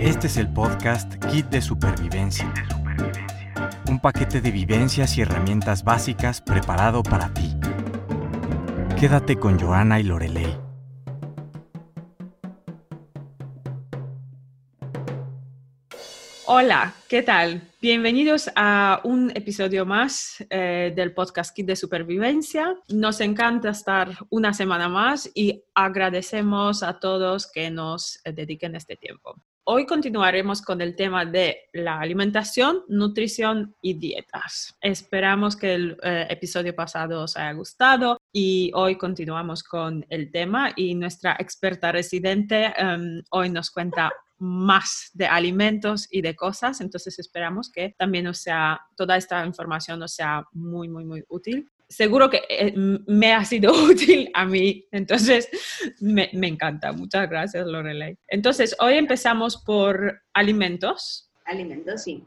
Este es el podcast Kit de Supervivencia. Un paquete de vivencias y herramientas básicas preparado para ti. Quédate con Joana y Lorelei. Hola, ¿qué tal? Bienvenidos a un episodio más eh, del podcast Kit de Supervivencia. Nos encanta estar una semana más y agradecemos a todos que nos dediquen este tiempo. Hoy continuaremos con el tema de la alimentación, nutrición y dietas. Esperamos que el eh, episodio pasado os haya gustado y hoy continuamos con el tema y nuestra experta residente em, hoy nos cuenta más de alimentos y de cosas, entonces esperamos que también os sea, toda esta información os sea muy, muy, muy útil. Seguro que eh, me ha sido útil a mí, entonces me, me encanta. Muchas gracias, Lorelei. Entonces, hoy empezamos por alimentos. Alimentos, sí.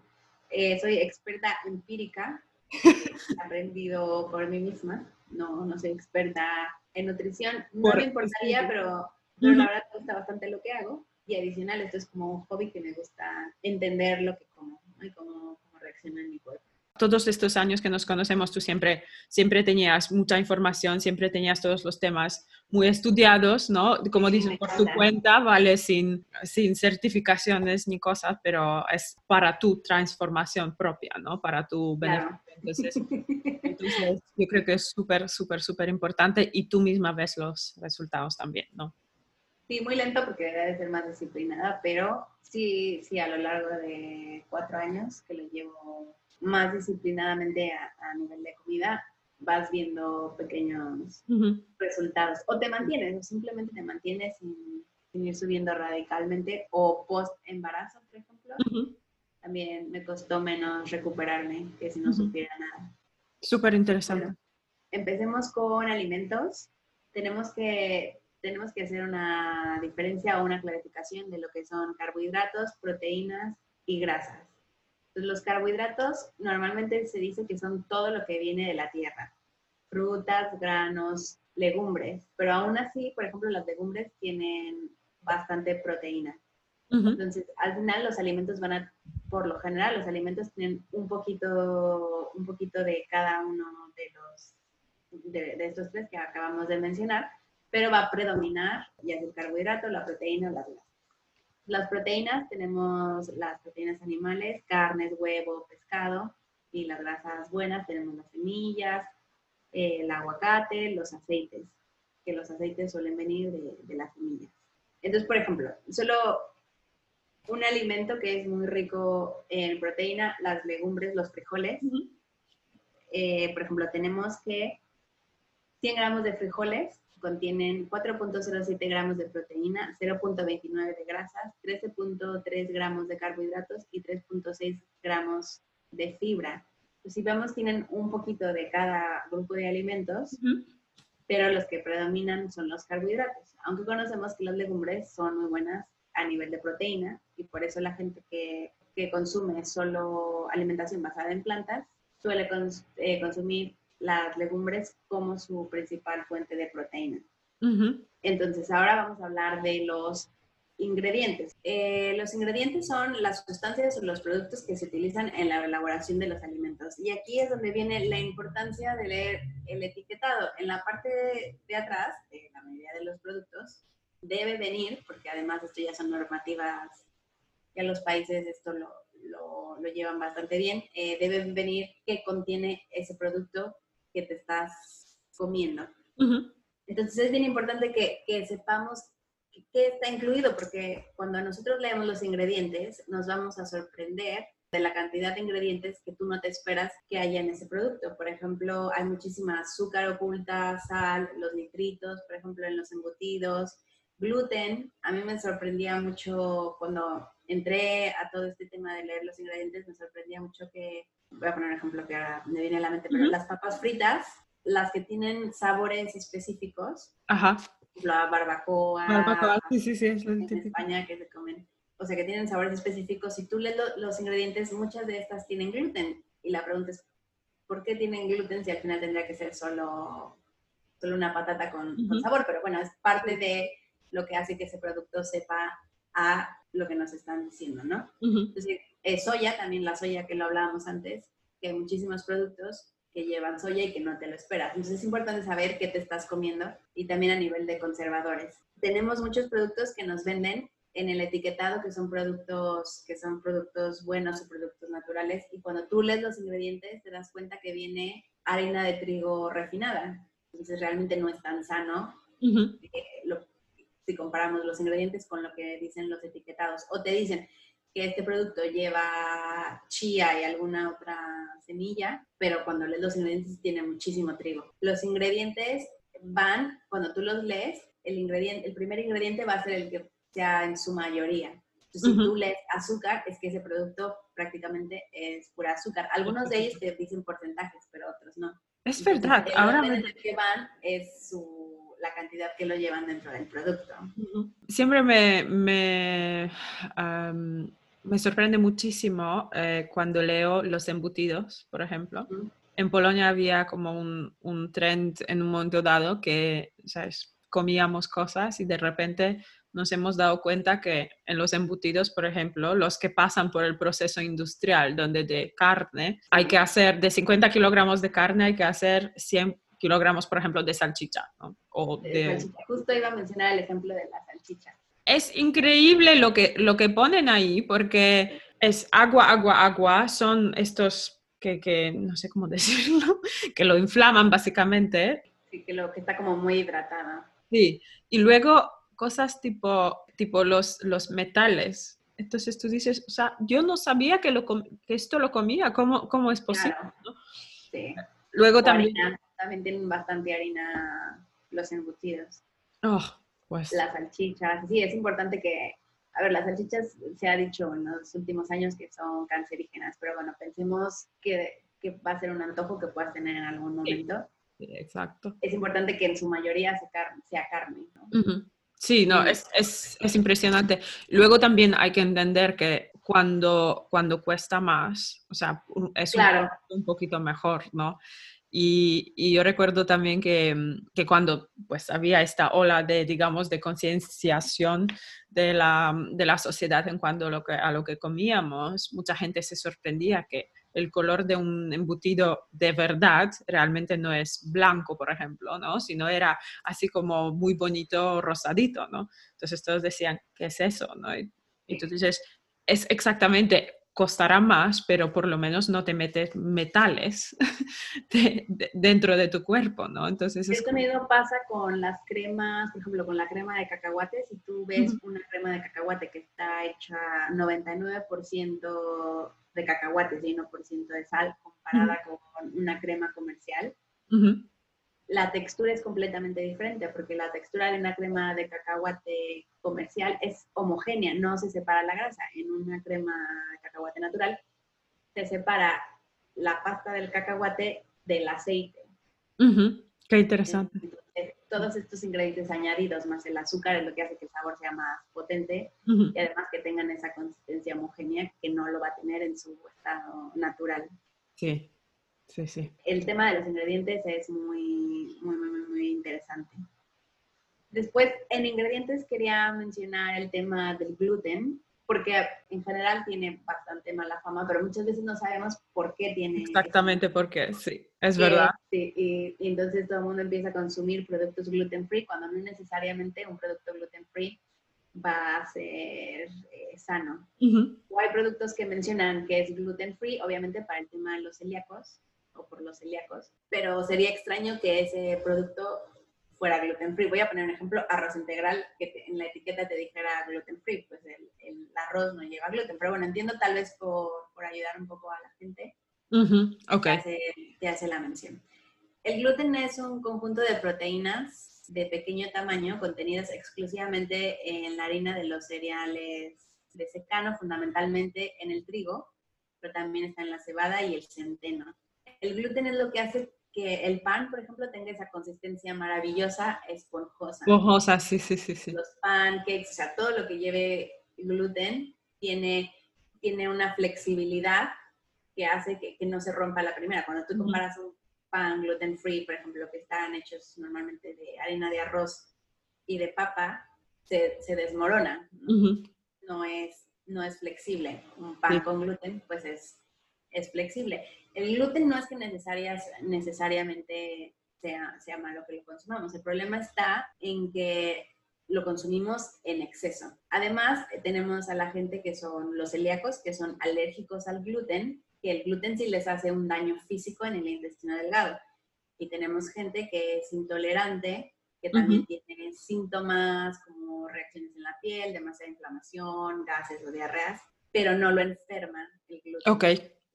Eh, soy experta empírica, he aprendido por mí misma, no, no soy experta en nutrición, no Por- me importaría, pero, pero la verdad me gusta bastante lo que hago y adicional esto es como un hobby que me gusta entender lo que como ¿no? y cómo, cómo reacciona mi cuerpo. Todos estos años que nos conocemos, tú siempre, siempre tenías mucha información, siempre tenías todos los temas muy estudiados, ¿no? Como Sí, dices, me por tu cuenta, ¿vale? Sin, sin certificaciones ni cosas, pero es para tu transformación propia, ¿no? Para tu beneficio. Claro. Entonces, entonces, yo creo que es súper, súper, súper importante y tú misma ves los resultados también, ¿no? Sí, muy lento porque debe de ser más disciplinada, pero sí, sí, a lo largo de cuatro años que lo llevo más disciplinadamente a, a nivel de comida, vas viendo pequeños resultados. O te mantienes, o simplemente te mantienes sin, sin ir subiendo radicalmente. O post embarazo, por ejemplo, Ujú. también me costó menos recuperarme que si no supiera nada. Súper interesante. Bueno, empecemos con alimentos. Tenemos que, tenemos que hacer una diferencia o una clarificación de lo que son carbohidratos, proteínas y grasas. Los carbohidratos normalmente se dice que son todo lo que viene de la tierra. Frutas, granos, legumbres. Pero aún así, por ejemplo, las legumbres tienen bastante proteína. Entonces, al final los alimentos van a, por lo general, los alimentos tienen un poquito, un poquito de cada uno de los, de, de estos tres que acabamos de mencionar, pero va a predominar ya sea el carbohidrato, la proteína o la grasa. Las proteínas tenemos las proteínas animales, carnes, huevo, pescado, y las grasas buenas tenemos las semillas, eh, el aguacate, los aceites, que los aceites suelen venir de, de las semillas. Entonces, por ejemplo, solo un alimento que es muy rico en proteína, las legumbres, los frijoles. Eh, por ejemplo, tenemos que 100 gramos de frijoles contienen 4.07 gramos de proteína, 0.29 de grasas, 13.3 gramos de carbohidratos y 3.6 gramos de fibra. Pues si vemos, tienen un poquito de cada grupo de alimentos, pero los que predominan son los carbohidratos. Aunque conocemos que las legumbres son muy buenas a nivel de proteína y por eso la gente que, que consume solo alimentación basada en plantas suele cons- eh, consumir las legumbres como su principal fuente de proteína. Ujú. Entonces, ahora vamos a hablar de los ingredientes. Eh, los ingredientes son las sustancias o los productos que se utilizan en la elaboración de los alimentos. Y aquí es donde viene la importancia de leer el etiquetado. En la parte de, de atrás, de la mayoría de los productos, debe venir, porque además esto ya son normativas, ya los países esto lo, lo- lo llevan bastante bien, eh, debe venir qué contiene ese producto que te estás comiendo. Ujú. Entonces es bien importante que, que sepamos qué está incluido, porque cuando nosotros leemos los ingredientes, nos vamos a sorprender de la cantidad de ingredientes que tú no te esperas que haya en ese producto. Por ejemplo, hay muchísima azúcar oculta, sal, los nitritos, por ejemplo, en los embutidos, gluten. A mí me sorprendía mucho cuando entré a todo este tema de leer los ingredientes, me sorprendía mucho que, voy a poner un ejemplo que ahora me viene a la mente, pero las papas fritas, las que tienen sabores específicos, Ajá. la barbacoa, Barbacoa, sí, sí, sí, es en típico. España que se comen, o sea, que tienen sabores específicos. Si tú lees lo- los ingredientes, muchas de estas tienen gluten. Y la pregunta es, ¿por qué tienen gluten si al final tendría que ser solo, solo una patata con, sabor? Pero bueno, es parte de lo que hace que ese producto sepa a lo que nos están diciendo, ¿no? Entonces, soya, también la soya que lo hablábamos antes, que hay muchísimos productos que llevan soya y que no te lo esperas. Entonces es importante saber qué te estás comiendo y también a nivel de conservadores. Tenemos muchos productos que nos venden en el etiquetado que son productos que son productos buenos o productos naturales y cuando tú lees los ingredientes te das cuenta que viene harina de trigo refinada. Entonces realmente no es tan sano eh, si comparamos los ingredientes con lo que dicen los etiquetados. O te dicen que este producto lleva chía y alguna otra semilla, pero cuando lees los ingredientes tiene muchísimo trigo. Los ingredientes van, cuando tú los lees, el, ingrediente, el primer ingrediente va a ser el que sea en su mayoría. Entonces, si tú lees azúcar, es que ese producto prácticamente es pura azúcar. Algunos de ellos te dicen porcentajes, pero otros no. Es verdad. Ahora me... que van es la cantidad que lo llevan dentro del producto. Siempre me, me, me sorprende muchísimo eh, cuando leo los embutidos, por ejemplo. En Polonia había como un, un, trend en un momento dado que, ¿sabes? Comíamos cosas y de repente nos hemos dado cuenta que en los embutidos, por ejemplo, los que pasan por el proceso industrial, donde de carne hay que hacer, de 50 kilogramos de carne hay que hacer 100 kilogramos, por ejemplo, de salchicha. ¿no? O de... Justo iba a mencionar el ejemplo de la salchicha. Es increíble lo que, lo que ponen ahí porque es agua, agua, agua. Son estos que, que no sé cómo decirlo, que lo inflaman básicamente. Sí, que, lo, que está como muy hidratada. Sí, y luego cosas tipo, tipo los, los metales. Entonces tú dices, o sea, yo no sabía que, lo que esto lo comía, ¿cómo, cómo es posible? Sí. Luego también... también tienen bastante harina los embutidos. Oh, pues. Las salchichas, sí, es importante que, a ver, las salchichas se ha dicho en los últimos años que son cancerígenas, pero bueno, pensemos que, que va a ser un antojo que puedas tener en algún momento. Sí, exacto. Es importante que en su mayoría sea, carne, ¿no? Sí, no, es, es, es, impresionante. Luego también hay que entender que cuando, cuando cuesta más, o sea, es un, poquito mejor, ¿no? Y, y, yo recuerdo también que, que, cuando pues había esta ola de, digamos, de concienciación de la, de la sociedad en cuanto a lo, que, a lo que comíamos, mucha gente se sorprendía que el color de un embutido de verdad realmente no es blanco, por ejemplo, ¿no? Sino era así como muy bonito rosadito, ¿no? Entonces todos decían, ¿qué es eso? ¿no? Y, entonces es exactamente costará más, pero por lo menos no te metes metales dentro de tu cuerpo, ¿no? Entonces es Esto mismo pasa con las cremas, por ejemplo, con la crema de cacahuate. Si tú ves una crema de cacahuate que está hecha 99% de cacahuates y 1% de sal comparada con una crema comercial, la textura es completamente diferente porque la textura de una crema de cacahuate comercial es homogénea, no se separa la grasa. En una crema de cacahuate natural se separa la pasta del cacahuate del aceite. Qué interesante. todos estos ingredientes añadidos más el azúcar es lo que hace que el sabor sea más potente y además que tengan esa consistencia homogénea que no lo va a tener en su estado natural. Sí, sí, sí. El tema de los ingredientes es muy, muy, muy, muy interesante. Después, en ingredientes quería mencionar el tema del gluten, porque en general tiene bastante mala fama, pero muchas veces no sabemos por qué tiene. Exactamente por qué, sí, es verdad. Sí, y, entonces todo el mundo empieza a consumir productos gluten free cuando no necesariamente un producto gluten free va a ser eh, sano. O hay productos que mencionan que es gluten free, obviamente para el tema de los celíacos o por los celíacos, pero sería extraño que ese producto fuera gluten free. Voy a poner un ejemplo, arroz integral, que en la etiqueta te dijera gluten free, pues el, arroz no lleva gluten, pero bueno, entiendo tal vez por, por ayudar un poco a la gente, okay. te, hace, la mención. El gluten es un conjunto de proteínas de pequeño tamaño contenidas exclusivamente en la harina de los cereales de secano, fundamentalmente en el trigo, pero también está en la cebada y el centeno. El gluten es lo que hace que el pan, por ejemplo, tenga esa consistencia maravillosa, esponjosa. Esponjosa, sí, sí, sí, sí. Los pancakes, o sea, todo lo que lleve gluten tiene, tiene una flexibilidad que hace que, no se rompa la primera. Cuando tú comparas un pan gluten free, por ejemplo, que están hechos normalmente de harina de arroz y de papa, se, se desmorona. no es, no es flexible. Un pan con gluten, pues es, es flexible. El gluten no es que necesarias, necesariamente sea, sea malo que lo consumamos. El problema está en que lo consumimos en exceso. Además, tenemos a la gente que son los celíacos, que son alérgicos al gluten, que el gluten sí les hace un daño físico en el intestino delgado. Y tenemos gente que es intolerante, que también tiene síntomas como reacciones en la piel, demasiada inflamación, gases o diarreas, pero no lo enferman el gluten. Ok,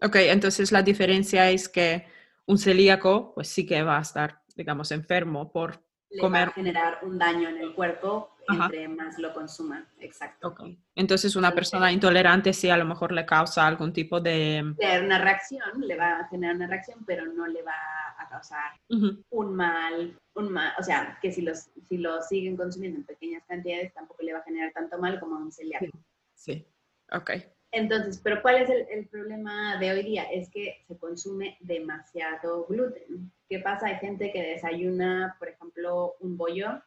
ok, entonces la diferencia es que un celíaco pues sí que va a estar, digamos, enfermo por Le comer. va a generar un daño en el cuerpo entre más lo consuma, exacto. Ok. Entonces una persona intolerante sí a lo mejor le causa algún tipo de... Tener una reacción, le va a generar una reacción, pero no le va a causar Ujú, un mal, un mal, o sea, que si los, si lo siguen consumiendo en pequeñas cantidades, tampoco le va a generar tanto mal como a un celíaco. Sí, ok. Entonces, pero ¿cuál es el, el problema de hoy día? Es que se consume demasiado gluten. ¿Qué pasa? Hay gente que desayuna, por ejemplo, un bollo,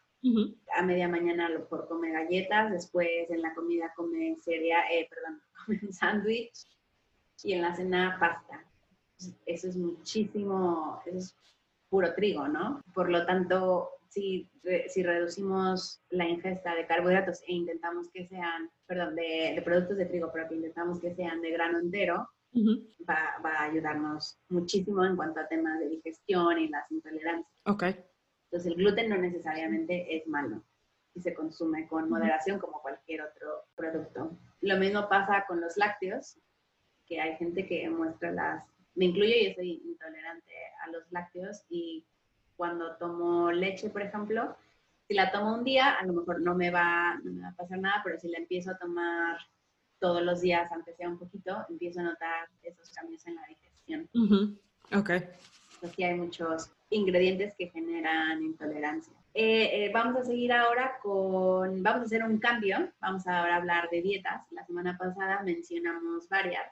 a media mañana a lo mejor come galletas, después en la comida come cereal, eh, perdón, come un sándwich y en la cena pasta. Eso es muchísimo, eso es puro trigo, ¿no? Por lo tanto, si, si reducimos la ingesta de carbohidratos e intentamos que sean, perdón, de, de productos de trigo, pero que intentamos que sean de grano entero, ujú, va, va a ayudarnos muchísimo en cuanto a temas de digestión y las intolerancias. Ok. Entonces, el gluten no necesariamente es malo y se consume con moderación como cualquier otro producto. Lo mismo pasa con los lácteos, que hay gente que muestra las... Me incluyo, yo soy intolerante a los lácteos y cuando tomo leche, por ejemplo, si la tomo un día, a lo mejor no me va, no me va a pasar nada, pero si la empiezo a tomar todos los días, aunque sea un poquito, empiezo a notar esos cambios en la digestión. ujú, Ok. Aquí hay muchos ingredientes que generan intolerancia. Eh, eh, vamos a seguir ahora con, vamos a hacer un cambio, vamos a ahora hablar de dietas. La semana pasada mencionamos varias,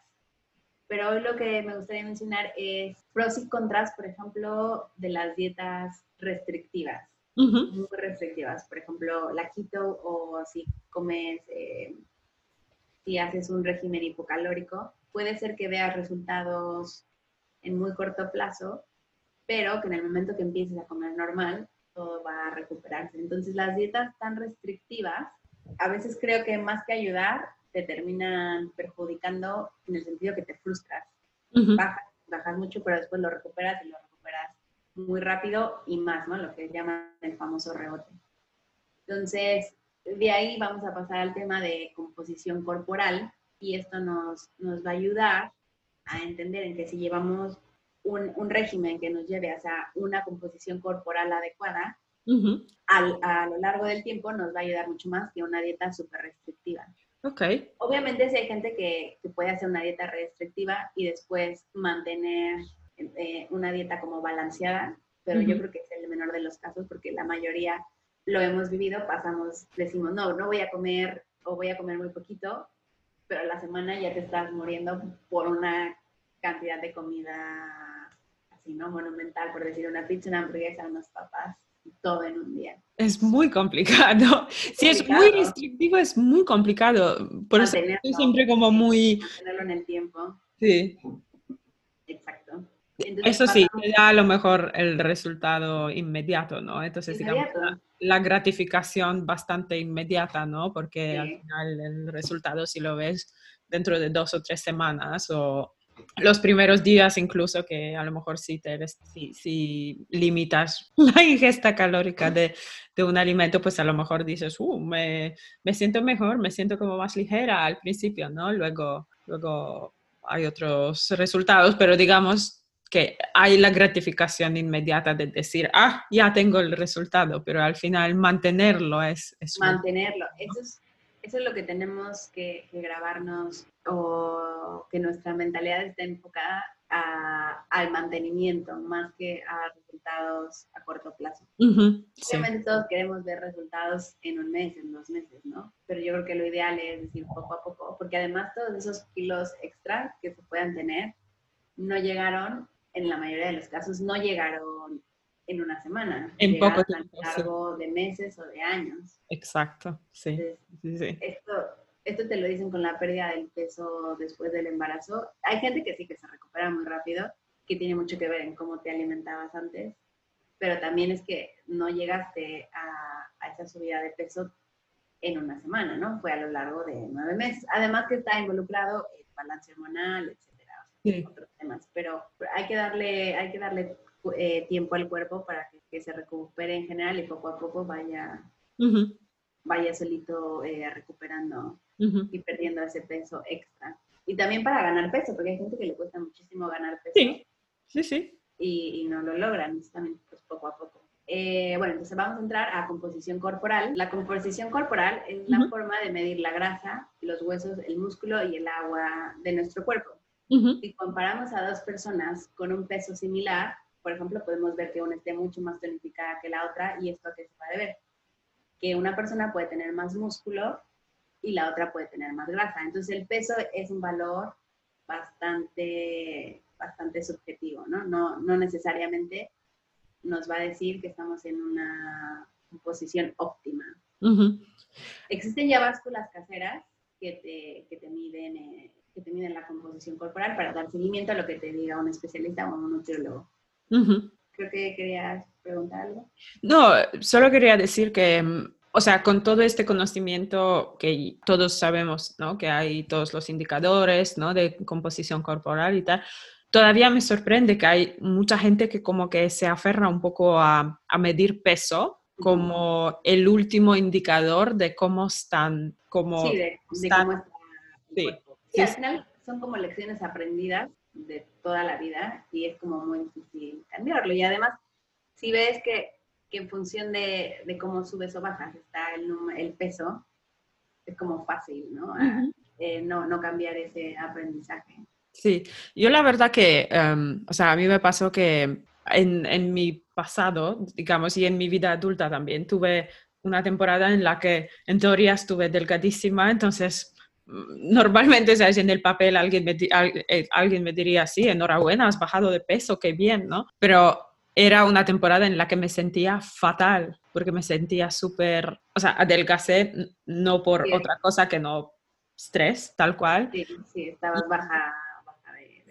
pero hoy lo que me gustaría mencionar es pros y contras, por ejemplo, de las dietas restrictivas, Ujú, muy restrictivas. Por ejemplo, la keto o si comes, eh, si haces un régimen hipocalórico, puede ser que veas resultados en muy corto plazo, pero que en el momento que empieces a comer normal, todo va a recuperarse. Entonces, las dietas tan restrictivas, a veces creo que más que ayudar, te terminan perjudicando en el sentido que te frustras. ujú, Bajas, bajas mucho, pero después lo recuperas y lo recuperas muy rápido y más, ¿no? Lo que llaman el famoso rebote. Entonces, de ahí vamos a pasar al tema de composición corporal y esto nos, nos va a ayudar a entender en que si llevamos un, un régimen que nos lleve hacia una composición corporal adecuada, ujú, al- a lo largo del tiempo nos va a ayudar mucho más que una dieta súper restrictiva. Ok. Obviamente si hay gente que, que puede hacer una dieta restrictiva y después mantener eh, una dieta como balanceada, pero yo creo que es el menor de los casos porque la mayoría lo hemos vivido, pasamos, decimos, no, no voy a comer o voy a comer muy poquito, pero a la semana ya te estás muriendo por una cantidad de comida así, ¿no? Monumental, por decir, una pizza, una hamburguesa, unas papas, todo en un día. Es muy complicado. Si es muy restrictivo, es muy complicado. Por eso estoy siempre como muy... Mantenerlo en el tiempo, Sí. exacto. Entonces, Eso sí, te da a lo mejor el resultado inmediato, ¿no? Entonces, digamos, Inmediato. la, la gratificación bastante inmediata, ¿no? Porque Sí. al final el resultado si lo ves dentro de dos o tres semanas o los primeros días incluso que a lo mejor si, te, si, si limitas la ingesta calórica de, de un alimento, pues a lo mejor dices, uh, me, me siento mejor, me siento como más ligera al principio, ¿no? Luego, luego hay otros resultados, pero digamos que hay la gratificación inmediata de decir, ah, ya tengo el resultado, pero al final mantenerlo es... es mantenerlo. Eso es, eso es lo que tenemos que, que grabarnos o que nuestra mentalidad esté enfocada a- al mantenimiento más que a resultados a corto plazo. Ujú, sí. Obviamente todos queremos ver resultados en un mes, en dos meses, ¿no? Pero yo creo que lo ideal es decir poco a poco, porque además todos esos kilos extra que se puedan tener no llegaron, en la mayoría de los casos, no llegaron en una semana. En poco llegaron tiempo, a lo largo de meses o de años. Exacto, sí. Entonces, sí, sí. esto, esto te lo dicen con la pérdida del peso después del embarazo. Hay gente que sí que se recupera muy rápido, que tiene mucho que ver en cómo te alimentabas antes, pero también es que no llegaste a, a esa subida de peso en una semana, ¿no? Fue a lo largo de nueve meses. Además que está involucrado el balance hormonal, etcétera, sí. otros temas. Pero hay que darle, hay que darle eh, tiempo al cuerpo para que, se recupere en general y poco a poco vaya, vaya solito eh, recuperando y perdiendo ese peso extra. Y también para ganar peso, porque hay gente que le cuesta muchísimo ganar peso. Sí, sí, sí. Y, y no lo logran, también pues poco a poco. Eh, bueno, entonces vamos a entrar a composición corporal. La composición corporal es la forma de medir la grasa, los huesos, el músculo y el agua de nuestro cuerpo. Si comparamos a dos personas con un peso similar, por ejemplo, podemos ver que una esté mucho más tonificada que la otra y esto a qué se va a ver. Que una persona puede tener más músculo y la otra puede tener más grasa. Entonces el peso es un valor bastante, bastante subjetivo, ¿no? No, no necesariamente nos va a decir que estamos en una posición óptima. Existen ya básculas caseras que te, que te miden, eh, que te miden la composición corporal para dar seguimiento a lo que te diga un especialista o un nutriólogo. Creo que querías preguntar algo. No, solo quería decir que, mm, o sea, con todo este conocimiento que todos sabemos, ¿no? Que hay todos los indicadores, ¿no? De composición corporal y tal todavía me sorprende que hay mucha gente que como que se aferra un poco a, medir peso como el último indicador de cómo están, como sí, de, cómo está sí. sí, al final son como lecciones aprendidas de toda la vida y es como muy difícil cambiarlo. Y además, si ves que, que en función de, de, cómo subes o bajas está el, el peso, es como fácil, ¿no? Eh, no, no cambiar ese aprendizaje. Sí, yo la verdad que, em, o sea, a mí me pasó que en, en, mi pasado, digamos, y en mi vida adulta también, tuve una temporada en la que en teoría estuve delgadísima, entonces normalmente, ¿sabes? En el papel alguien me, eh, alguien me diría, sí, enhorabuena, has bajado de peso, qué bien, ¿no? Pero era una temporada en la que me sentía fatal, porque me sentía súper, o sea, adelgacé no por otra cosa que no estrés, tal cual. Sí, sí, estabas baja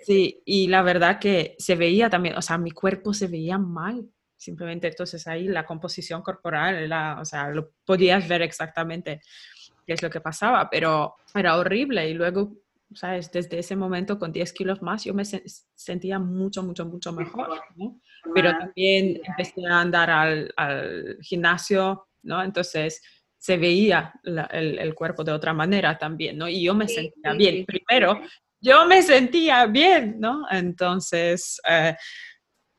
Sí, y la verdad que se veía también, o sea, mi cuerpo se veía mal, simplemente entonces ahí la composición corporal, la, o sea, lo podías ver exactamente qué es lo que pasaba, pero era horrible y luego, ¿sabes? Desde ese momento con 10 kilos más yo me sentía mucho, mucho, mucho mejor, ¿no? Pero también empecé a andar al, al gimnasio, ¿no? Entonces se veía el, el, cuerpo de otra manera también, ¿no? Y yo me sentía bien. Primero, yo me sentía bien, ¿no? Entonces, eh,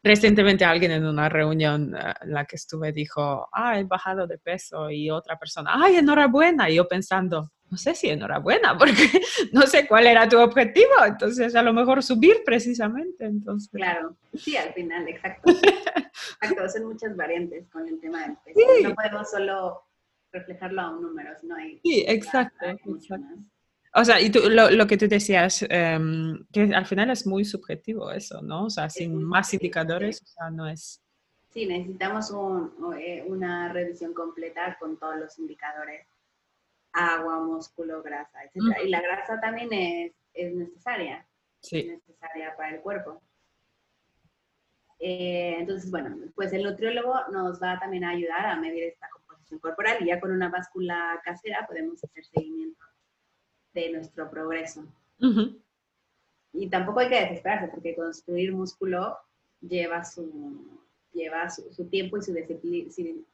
recientemente alguien en una reunión eh, en la que estuve dijo, ah, he bajado de peso y otra persona, ay, enhorabuena. Y yo pensando, no sé si enhorabuena, porque no sé cuál era tu objetivo, entonces a lo mejor subir precisamente. Entonces. Claro, sí, al final, exacto. exacto, son muchas variantes con el tema del peso. No podemos solo reflejarlo a un número, sino hay... Sí, exacto. exacto. O sea, y tú, lo, que tú decías, em, que al final es muy subjetivo eso, ¿no? O sea, sin más indicadores, o sea, no es... Sí, necesitamos eh, una revisión completa con todos los indicadores, agua, músculo, grasa, etc. Y la grasa también es, es necesaria, sí. es necesaria para el cuerpo. Eh, entonces, bueno, pues el nutriólogo nos va también a ayudar a medir esta composición corporal y ya con una báscula casera podemos hacer seguimiento de nuestro progreso. Y tampoco hay que desesperarse, porque construir músculo lleva su, lleva su, tiempo y su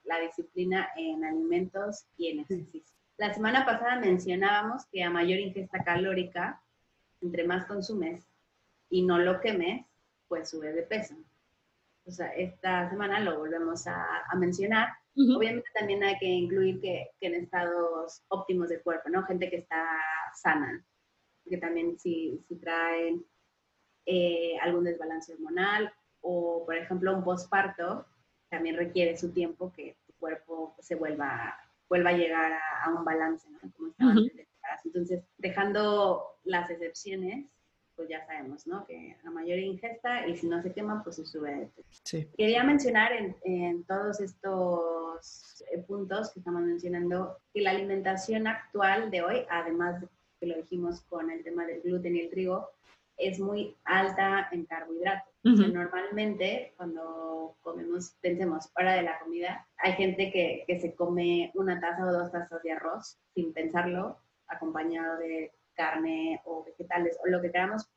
la disciplina en alimentos y en ejercicio. La semana pasada mencionábamos que a mayor ingesta calórica, entre más consumes y no lo quemes, pues sube de peso. O sea, esta semana lo volvemos a, a mencionar Obviamente también hay que incluir que, en estados óptimos del cuerpo, ¿no? Gente que está sana, que también si, si traen eh, algún desbalance hormonal o, por ejemplo, un posparto, también requiere su tiempo que tu cuerpo se vuelva, vuelva a llegar a, un balance, ¿no? Como Entonces, dejando las excepciones, pues ya sabemos, ¿no? Que a mayor ingesta y si no se quema, pues se sube. Sí. Quería mencionar en, en todos estos eh, puntos que estamos mencionando, que la alimentación actual de hoy, además de que lo dijimos con el tema del gluten y el trigo, es muy alta en carbohidratos. normalmente cuando comemos, pensemos, hora de la comida, hay gente que, que se come una taza o dos tazas de arroz sin pensarlo, acompañado de carne o vegetales o lo que queramos,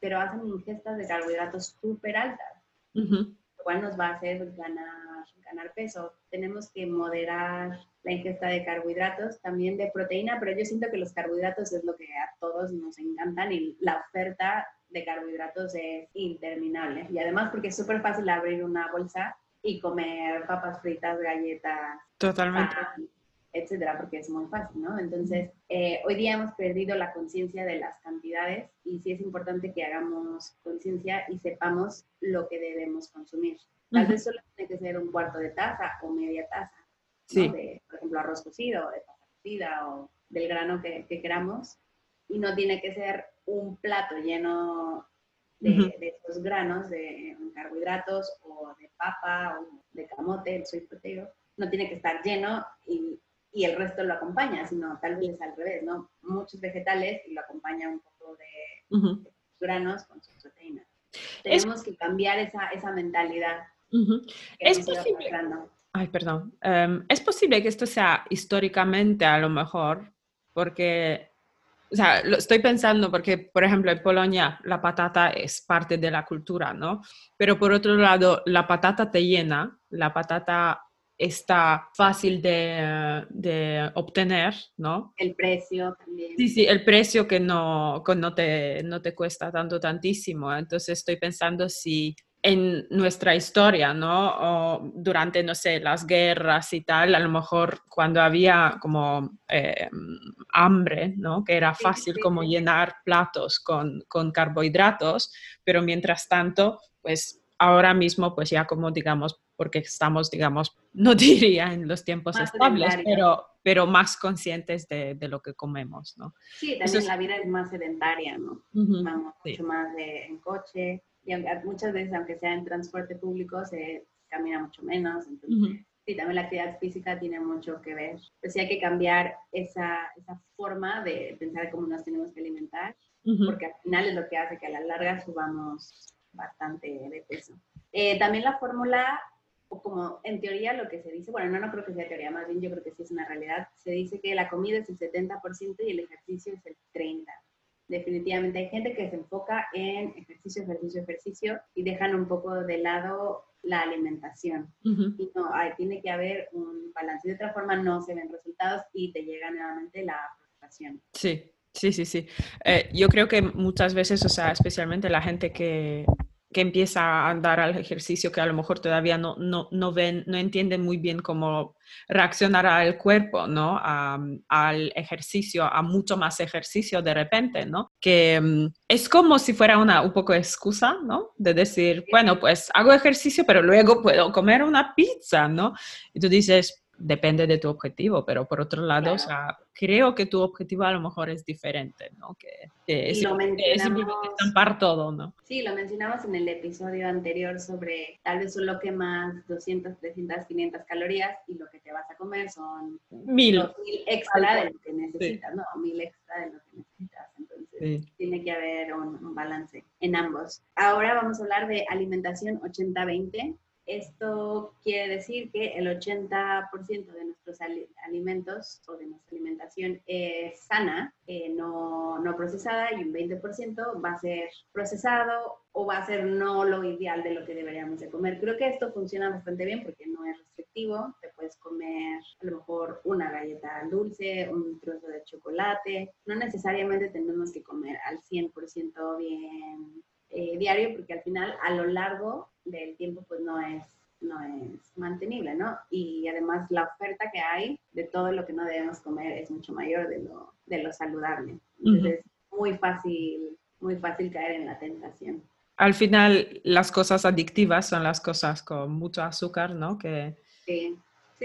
pero hacen ingestas de carbohidratos súper altas, lo cual nos va a hacer ganar, ganar peso. Tenemos que moderar la ingesta de carbohidratos, también de proteína, pero yo siento que los carbohidratos es lo que a todos nos encantan y la oferta de carbohidratos es interminable. Y además porque es súper fácil abrir una bolsa y comer papas fritas, galletas. Totalmente etcétera, porque es muy fácil, ¿no? Entonces, eh, hoy día hemos perdido la conciencia de las cantidades y sí es importante que hagamos conciencia y sepamos lo que debemos consumir. Tal vez solo tiene que ser un cuarto de taza o media taza, sí. de, por ejemplo, arroz cocido, de pasta cocida o del grano que, queramos, y no tiene que ser un plato lleno de, estos granos, de carbohidratos o de papa o de camote, el sweet potato, no tiene que estar lleno y y el resto lo acompaña, sino tal vez al revés, ¿no? Muchos vegetales y lo acompaña un poco de, granos con sus proteínas. Tenemos que cambiar esa, esa mentalidad. Es posible. Ay, perdón. Em, es posible que esto sea históricamente a lo mejor, porque, o sea, lo estoy pensando porque, por ejemplo, en Polonia la patata es parte de la cultura, ¿no? Pero por otro lado, la patata te llena, la patata está fácil de, obtener, ¿no? El precio también. Sí, sí, el precio que no, no, te, no te cuesta tanto, tantísimo. Entonces estoy pensando si en nuestra historia, ¿no? O durante, no sé, las guerras y tal, a lo mejor cuando había como eh, hambre, ¿no? Que era fácil como llenar platos con, con carbohidratos, pero mientras tanto, pues ahora mismo, pues ya como digamos, porque estamos, digamos, no diría en los tiempos estables, pero, pero más conscientes de, de, lo que comemos, ¿no? Sí, también la vida es más sedentaria, ¿no? Vamos mucho más de, en coche y muchas veces, aunque sea en transporte público, se camina mucho menos, entonces... Sí, también la actividad física tiene mucho que ver. Pues sí hay que cambiar esa, esa forma de pensar cómo nos tenemos que alimentar, porque al final es lo que hace que a la larga subamos bastante de peso. Eh, también la fórmula o como en teoría lo que se dice, bueno, no, no creo que sea teoría, más bien yo creo que sí es una realidad, se dice que la comida es el 70% y el ejercicio es el 30%. Definitivamente hay gente que se enfoca en ejercicio, ejercicio, ejercicio y dejan un poco de lado la alimentación. Y no, hay, tiene que haber un balance. De otra forma no se ven resultados y te llega nuevamente la frustración. Sí, sí, sí, sí. Eh, yo creo que muchas veces, o sea, especialmente la gente que que empieza a andar al ejercicio que a lo mejor todavía no, no, no ven, no entienden muy bien cómo reaccionará el cuerpo, ¿no? al ejercicio, a mucho más ejercicio de repente, ¿no? Que mm, es como si fuera una un poco excusa, ¿no? De decir, bueno, pues hago ejercicio, pero luego puedo comer una pizza, ¿no? Y tú dices, depende de tu objetivo, pero por otro lado, o sea, creo que tu objetivo a lo mejor es diferente, ¿no? Que, es, simplemente estampar todo, ¿no? Sí, lo mencionamos en el episodio anterior sobre tal vez solo quemas 200, 300, 500 calorías y lo que te vas a comer son mil, mil extra de lo que necesitas, ¿no? Mil extra de lo que necesitas. Entonces, tiene que haber un, un balance en ambos. Ahora vamos a hablar de alimentación 80-20 esto quiere decir que el 80% de nuestros alimentos o de nuestra alimentación es sana, eh, no, no, procesada, y un 20% va a ser procesado o va a ser no lo ideal de lo que deberíamos de comer. Creo que esto funciona bastante bien porque no es restrictivo. Te puedes comer a lo mejor una galleta dulce, un trozo de chocolate. No necesariamente tenemos que comer al 100% bien eh, diario porque al final a lo largo del tiempo pues no es, no es mantenible, ¿no? Y además la oferta que hay de todo lo que no debemos comer es mucho mayor de lo, de lo saludable. Entonces es muy fácil, muy fácil caer en la tentación. Al final las cosas adictivas son las cosas con mucho azúcar, ¿no? Que, sí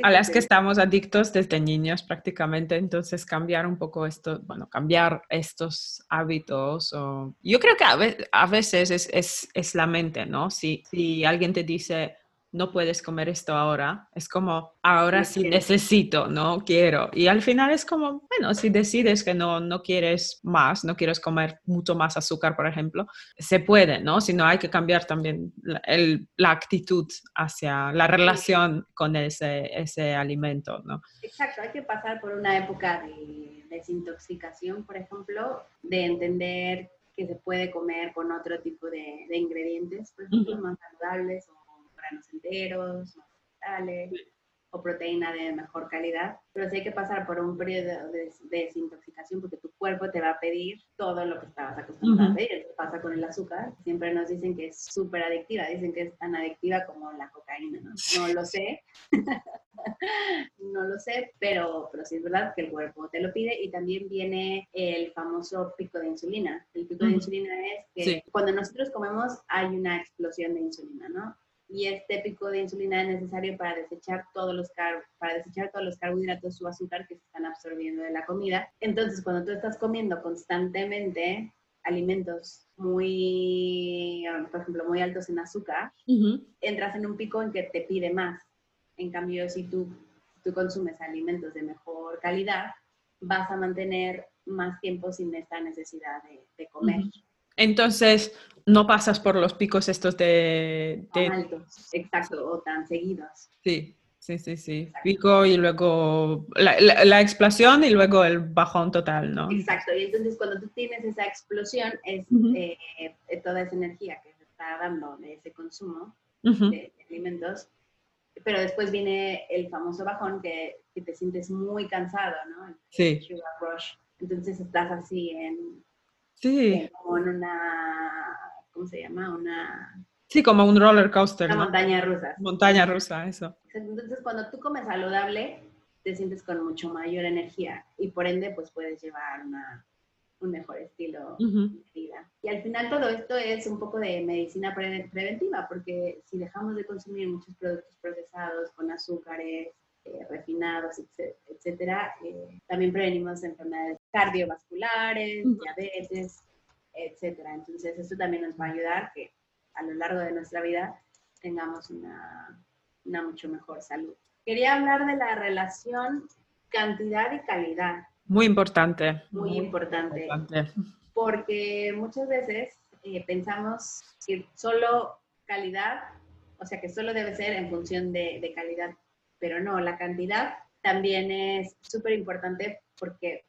a las que estamos adictos desde niños prácticamente, entonces cambiar un poco esto, bueno, cambiar estos hábitos. O... Yo creo que a, veces es, es, es, la mente, ¿no? Si, si alguien te dice, no puedes comer esto ahora. Es como, ahora sí necesito, no quiero. Y al final es como, bueno, si decides que no, no quieres más, no quieres comer mucho más azúcar, por ejemplo, se puede, ¿no? Si no, hay que cambiar también la, la actitud hacia la relación con ese, ese alimento, ¿no? Exacto, hay que pasar por una época de desintoxicación, por ejemplo, de entender que se puede comer con otro tipo de, ingredientes, por ejemplo, más saludables o granos enteros, más vegetales, o proteína de mejor calidad, pero sí hay que pasar por un periodo de, desintoxicación porque tu cuerpo te va a pedir todo lo que estabas acostumbrado a pedir. pasa con el azúcar? Siempre nos dicen que es súper adictiva, dicen que es tan adictiva como la cocaína, ¿no? No lo sé, no lo sé, pero, pero sí es verdad que el cuerpo te lo pide y también viene el famoso pico de insulina. El pico de insulina es que cuando nosotros comemos hay una explosión de insulina, ¿no? Y este pico de insulina es necesario para desechar todos los para desechar todos los carbohidratos o azúcar que se están absorbiendo de la comida. Entonces, cuando tú estás comiendo constantemente alimentos muy, por ejemplo, muy altos en azúcar, entras en un pico en que te pide más. En cambio, si tú, tú consumes alimentos de mejor calidad, vas a mantener más tiempo sin esta necesidad de, comer. Entonces, no pasas por los picos estos de... Tan altos, exacto, o tan seguidos. Sí, sí, sí, sí. Pico y luego la, explosión y luego el bajón total, ¿no? Exacto, y entonces cuando tú tienes esa explosión es eh, toda esa energía que se está dando de ese consumo de, alimentos, pero después viene el famoso bajón que, que te sientes muy cansado, ¿no? sí. Sugar rush. Entonces estás así en... Sí. Como en una ¿cómo se llama? Una... Sí, como un roller coaster. Una montaña rusa. Montaña rusa, eso. Entonces, cuando tú comes saludable, te sientes con mucho mayor energía y por ende, pues puedes llevar una, un mejor estilo de vida. Y al final todo esto es un poco de medicina preventiva, porque si dejamos de consumir muchos productos procesados con azúcares, eh, refinados, etcétera, eh, también prevenimos enfermedades cardiovasculares, diabetes, etcétera. Entonces, eso también nos va a ayudar que a lo largo de nuestra vida tengamos una, una mucho mejor salud. Quería hablar de la relación cantidad y calidad. Muy importante. Muy, importante, Porque muchas veces eh, pensamos que solo calidad, o sea, que solo debe ser en función de, de calidad, pero no, la cantidad también es súper importante porque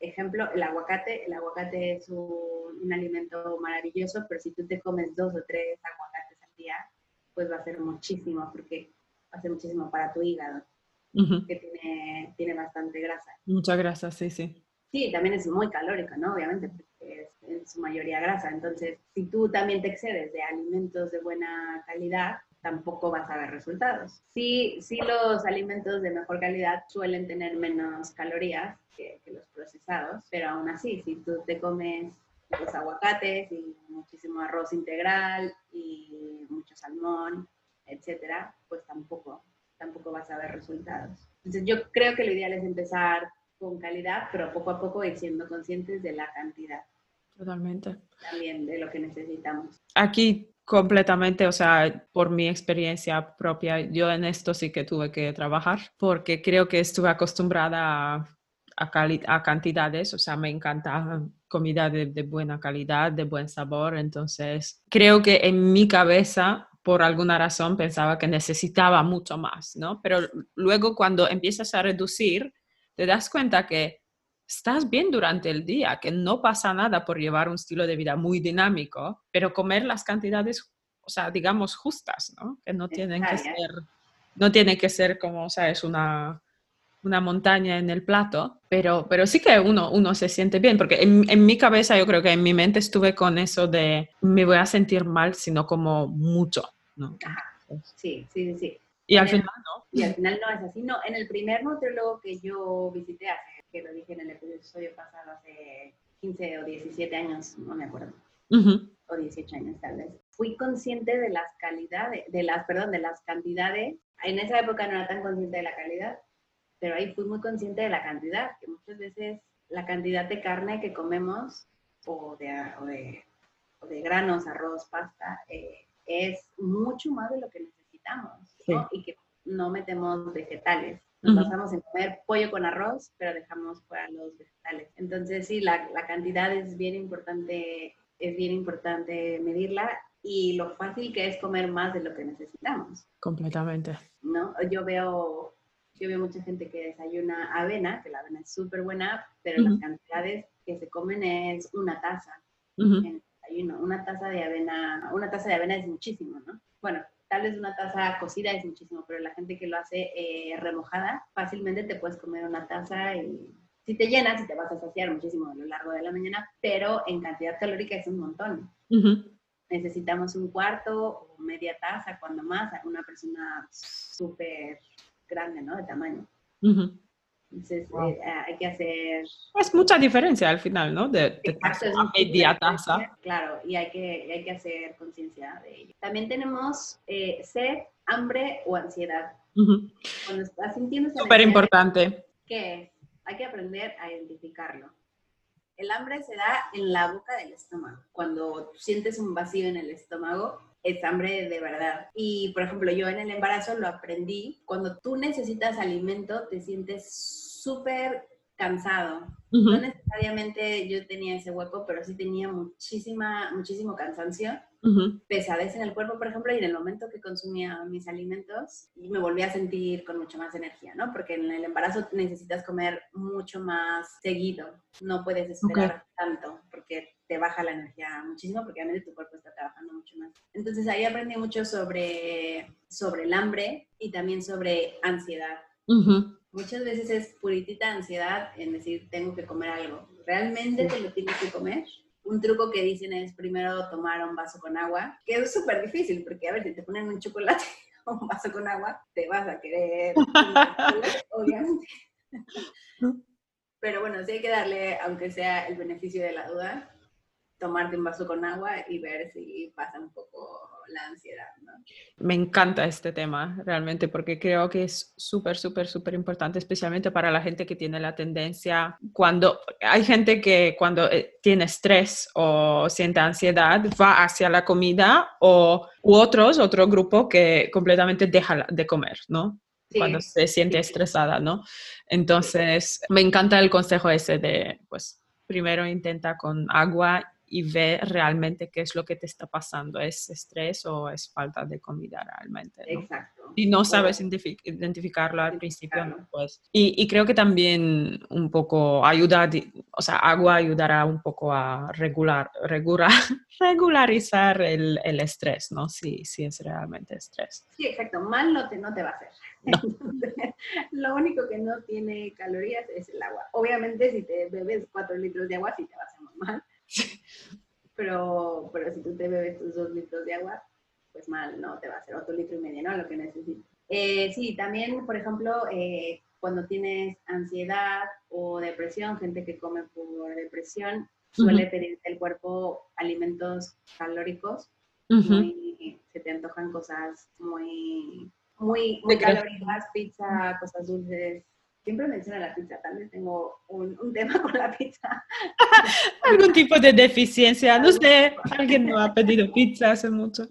ejemplo, el aguacate, el aguacate es un, alimento maravilloso, pero si tú te comes dos o tres aguacates al día, pues va a ser muchísimo, porque va a ser muchísimo para tu hígado, que tiene, tiene bastante grasa. Mucha grasa, sí, sí. Sí, también es muy calórico, ¿no? Obviamente, porque es en su mayoría grasa. Entonces, si tú también te excedes de alimentos de buena calidad, tampoco vas a ver resultados. Sí, sí los alimentos de mejor calidad suelen tener menos calorías que, los procesados, pero aún así, si tú te comes los aguacates y muchísimo arroz integral y mucho salmón, etcétera, pues tampoco, tampoco vas a ver resultados. Entonces yo creo que lo ideal es empezar con calidad, pero poco a poco ir siendo conscientes de la cantidad. Totalmente. También de lo que necesitamos. Aquí completamente, o sea, por mi experiencia propia, yo en esto sí que tuve que trabajar porque creo que estuve acostumbrada a, a, cantidades, o sea, me encanta comida de, de, buena calidad, de buen sabor, entonces creo que en mi cabeza, por alguna razón, pensaba que necesitaba mucho más, ¿no? Pero luego cuando empiezas a reducir, te das cuenta que estás bien durante el día, que no pasa nada por llevar un estilo de vida muy dinámico, pero comer las cantidades, o sea, digamos, justas, ¿no? Que no tienen que ser, no tiene que ser como, sabes, una, una montaña en el plato, pero, pero sí que uno, uno se siente bien, porque en, en, mi cabeza yo creo que en mi mente estuve con eso de me voy a sentir mal si no como mucho, ¿no? Sí, sí, sí. Y al final no. Y al final no es así. No, en el primer nutriólogo que yo visité hace que lo dije en el episodio pasado hace 15 o 17 años, no me acuerdo, o 18 años tal vez. Fui consciente de las calidades, de las, perdón, de las cantidades. En esa época no era tan consciente de la calidad, pero ahí fui muy consciente de la cantidad, que muchas veces la cantidad de carne que comemos o de, o de, o de granos, arroz, pasta, eh, es mucho más de lo que necesitamos necesitamos, ¿no? Y que no metemos vegetales. Nos basamos en comer pollo con arroz, pero dejamos fuera los vegetales. Entonces, sí, la, la cantidad es bien importante, es bien importante medirla y lo fácil que es comer más de lo que necesitamos. Completamente. ¿No? Yo veo, yo veo mucha gente que desayuna avena, que la avena es súper buena, pero las cantidades que se comen es una taza en desayuno. Una taza de avena, una taza de avena es muchísimo, ¿no? Bueno, tal vez una taza cocida es muchísimo, pero la gente que lo hace eh, remojada, fácilmente te puedes comer una taza y si te llenas y te vas a saciar muchísimo a lo largo de la mañana, pero en cantidad calórica es un montón. Necesitamos un cuarto o media taza, cuando más, a una persona súper grande, ¿no? De tamaño. Entonces, eh, hay que hacer... Es mucha diferencia al final, ¿no? De, de media taza. Claro, y hay que, hay que hacer conciencia de ello. También tenemos eh, sed, hambre o ansiedad. Cuando estás sintiendo... Súper importante. ¿Qué es? Hay que aprender a identificarlo. El hambre se da en la boca del estómago. Cuando sientes un vacío en el estómago, es hambre de verdad. Y, por ejemplo, yo en el embarazo lo aprendí. Cuando tú necesitas alimento, te sientes súper cansado. No necesariamente yo tenía ese hueco, pero sí tenía muchísima, muchísimo cansancio, pesadez en el cuerpo, por ejemplo, y en el momento que consumía mis alimentos, me volví a sentir con mucha más energía, ¿no? Porque en el embarazo necesitas comer mucho más seguido, no puedes esperar tanto, porque te baja la energía muchísimo, porque obviamente tu cuerpo está trabajando mucho más. Entonces ahí aprendí mucho sobre, sobre el hambre y también sobre ansiedad. Muchas veces es puritita ansiedad en decir, tengo que comer algo. ¿Realmente te lo tienes que comer? Un truco que dicen es primero tomar un vaso con agua, que es súper difícil, porque a ver, si te ponen un chocolate o un vaso con agua, te vas a querer, obviamente. Pero bueno, sí hay que darle, aunque sea el beneficio de la duda, tomarte un vaso con agua y ver si pasa un poco la ansiedad. ¿no? Me encanta este tema realmente porque creo que es súper, súper, súper importante, especialmente para la gente que tiene la tendencia, cuando hay gente que cuando eh, tiene estrés o siente ansiedad va hacia la comida o u otros, otro grupo que completamente deja de comer, ¿no? cuando se siente estresada, ¿no? Entonces, me encanta el consejo ese de, pues, primero intenta con agua y ve realmente qué es lo que te está pasando. ¿Es estrés o es falta de comida realmente? Exacto. Y no sabes identificarlo al principio, ¿no? Pues, y, y, creo que también un poco ayuda, o sea, agua ayudará un poco a regular, regular regularizar el, el, estrés, ¿no? Si, si es realmente estrés. Sí, exacto. Mal no te, no te va a hacer. lo único que no tiene calorías es el agua. Obviamente, si te bebes cuatro litros de agua, sí te va a hacer muy mal pero, pero si tú te bebes tus dos litros de agua, pues mal, no, te va a hacer otro litro y medio, ¿no? Lo que necesitas. Eh, sí, también, por ejemplo, eh, cuando tienes ansiedad o depresión, gente que come por depresión, suele pedirte el cuerpo alimentos calóricos, se te antojan cosas muy, muy, muy calóricas, pizza, cosas dulces, siempre menciona la pizza, también tengo un, un tema con la pizza. Algún tipo de deficiencia, no sé, alguien no ha pedido pizza hace mucho.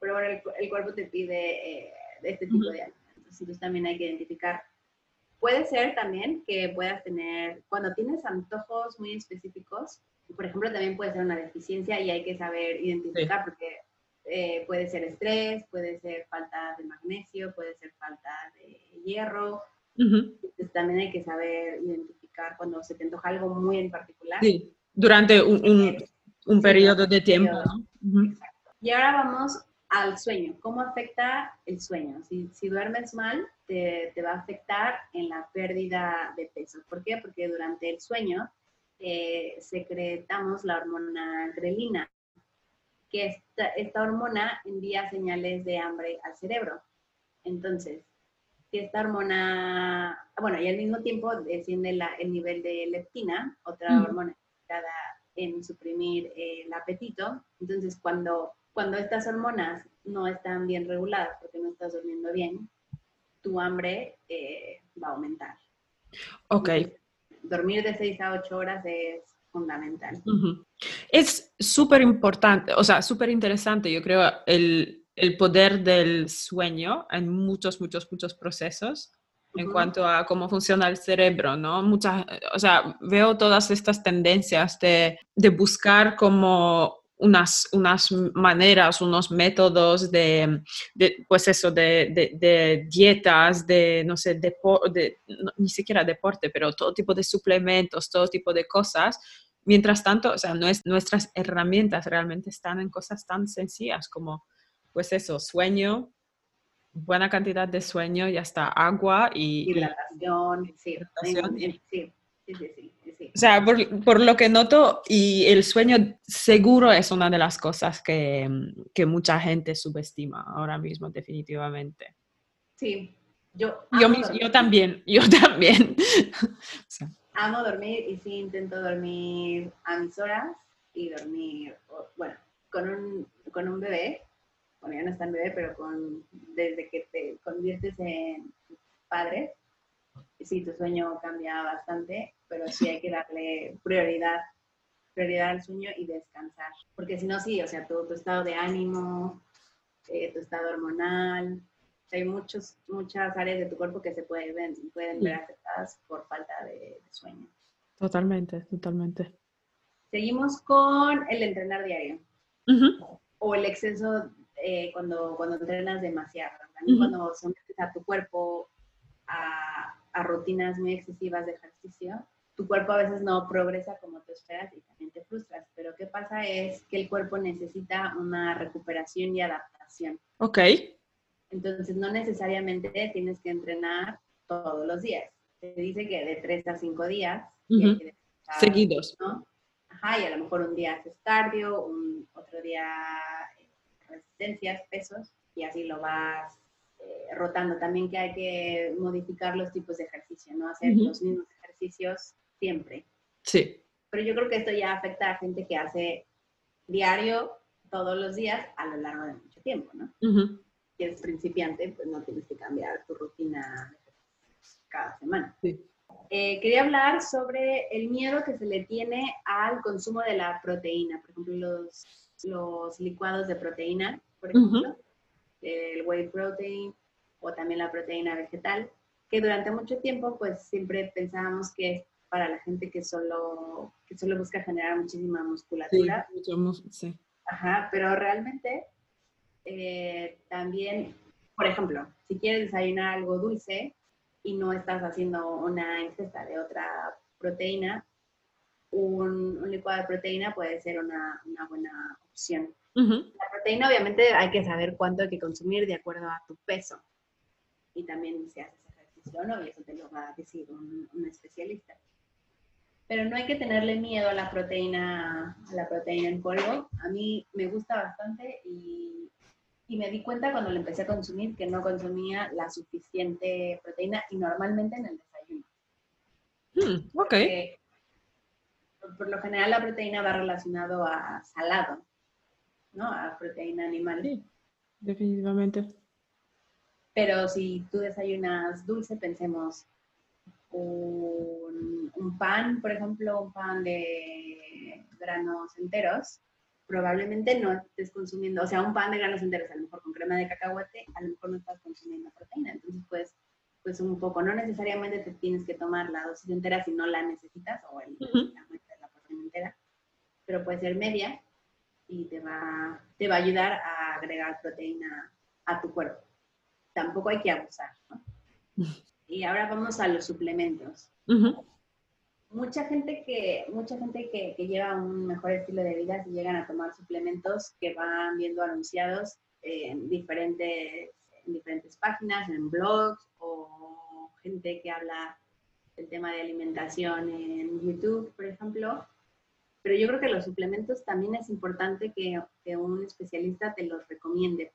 Pero bueno, el, cuerpo te pide eh, este tipo de alimentos, entonces también hay que identificar. Puede ser también que puedas tener, cuando tienes antojos muy específicos, por ejemplo, también puede ser una deficiencia y hay que saber identificar porque eh, puede ser estrés, puede ser falta de magnesio, puede ser falta de hierro, también hay que saber identificar cuando se te antoja algo muy en particular. Sí, durante un, un, periodo de tiempo. Y ahora vamos al sueño. ¿Cómo afecta el sueño? Si, si duermes mal, te, te, va a afectar en la pérdida de peso. ¿Por qué? Porque durante el sueño eh, secretamos la hormona grelina, que esta, esta hormona envía señales de hambre al cerebro. Entonces, que esta hormona, bueno, y al mismo tiempo desciende la, el nivel de leptina, otra hormona implicada en suprimir eh, el apetito. Entonces, cuando, cuando estas hormonas no están bien reguladas porque no estás durmiendo bien, tu hambre eh, va a aumentar. Ok. dormir de 6 a 8 horas es fundamental. Es súper importante, o sea, súper interesante, yo creo, el, el poder del sueño en muchos, muchos, muchos procesos en cuanto a cómo funciona el cerebro, ¿no? Muchas, o sea, veo todas estas tendencias de, de buscar como unas, unas maneras, unos métodos de, de pues eso, de, de, dietas, de, no sé, de, ni siquiera deporte, pero todo tipo de suplementos, todo tipo de cosas. Mientras tanto, o sea, nuestras herramientas realmente están en cosas tan sencillas como, pues eso, sueño, buena cantidad de sueño y hasta agua y... Hidratación, sí, sí, sí, sí, O sea, por, lo que noto, y el sueño seguro es una de las cosas que, que mucha gente subestima ahora mismo, definitivamente. Sí, yo... Yo, yo también, yo también. Amo dormir y sí intento dormir a mis horas y dormir, bueno, con un, con un bebé bueno, ya no está en bebé, pero con, desde que te conviertes en padre, sí, tu sueño cambia bastante, pero sí hay que darle prioridad, prioridad al sueño y descansar. Porque si no, sí, o sea, tu, tu estado de ánimo, eh, tu estado hormonal, hay muchos, muchas áreas de tu cuerpo que se pueden, pueden ver afectadas por falta de, sueño. Totalmente, totalmente. Seguimos con el entrenar diario. O el exceso eh, cuando, cuando entrenas demasiado, cuando sometes a tu cuerpo a, a, rutinas muy excesivas de ejercicio, tu cuerpo a veces no progresa como tú esperas y también te frustras. Pero ¿qué pasa? Es que el cuerpo necesita una recuperación y adaptación. Ok. Entonces no necesariamente tienes que entrenar todos los días. Se dice que de tres a cinco días. Seguidos. ¿no? Ajá, y a lo mejor un día haces cardio, un, otro día resistencias, pesos, y así lo vas eh, rotando. También que hay que modificar los tipos de ejercicio, no hacer los mismos ejercicios siempre. Sí. Pero yo creo que esto ya afecta a gente que hace diario, todos los días, a lo largo de mucho tiempo, ¿no? Si eres principiante, pues no tienes que cambiar tu rutina cada semana. Sí. Eh, quería hablar sobre el miedo que se le tiene al consumo de la proteína. Por ejemplo, los los licuados de proteína, por ejemplo, el whey protein o también la proteína vegetal, que durante mucho tiempo pues siempre pensábamos que es para la gente que solo, que solo busca generar muchísima musculatura. Sí, sí. Ajá, pero realmente eh, también, por ejemplo, si quieres desayunar algo dulce y no estás haciendo una ingesta de otra proteína, un, licuado de proteína puede ser una, buena opción. La proteína obviamente hay que saber cuánto hay que consumir de acuerdo a tu peso y también si haces ejercicio o no, y eso te lo va a decir un, especialista. Pero no hay que tenerle miedo a la proteína, a la proteína en polvo. A mí me gusta bastante y, y me di cuenta cuando lo empecé a consumir que no consumía la suficiente proteína y normalmente en el desayuno. Hmm, ok por lo general la proteína va relacionado a salado, ¿no? A proteína animal. Sí, definitivamente. Pero si tú desayunas dulce, pensemos un, pan, por ejemplo, un pan de granos enteros, probablemente no estés consumiendo, o sea, un pan de granos enteros, a lo mejor con crema de cacahuete, a lo mejor no estás consumiendo proteína. Entonces, pues, pues un poco, no necesariamente te tienes que tomar la dosis entera si no la necesitas o el, entera, pero puede ser media y te va, te va a ayudar a agregar proteína a tu cuerpo. Tampoco hay que abusar. Y ahora vamos a los suplementos. Mucha gente, que, mucha gente que, que, lleva un mejor estilo de vida se llegan a tomar suplementos que van viendo anunciados en diferentes, en diferentes páginas, en blogs o gente que habla del tema de alimentación en YouTube, por ejemplo, pero yo creo que los suplementos también es importante que, que un especialista te los recomiende,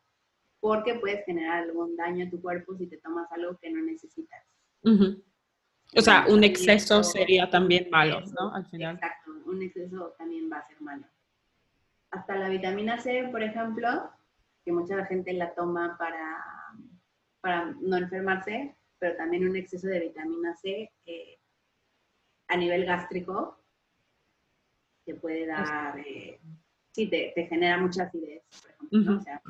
porque puedes generar algún daño a tu cuerpo si te tomas algo que no necesitas. O sea, un exceso sería también malo, ¿no? Al final. Exacto, un exceso también va a ser malo. Hasta la vitamina C, por ejemplo, que mucha gente la toma para, para no enfermarse, pero también un exceso de vitamina C eh, a nivel gástrico te puede dar, eh, sí, te, te, genera mucha acidez, por ejemplo, ¿no? O sea,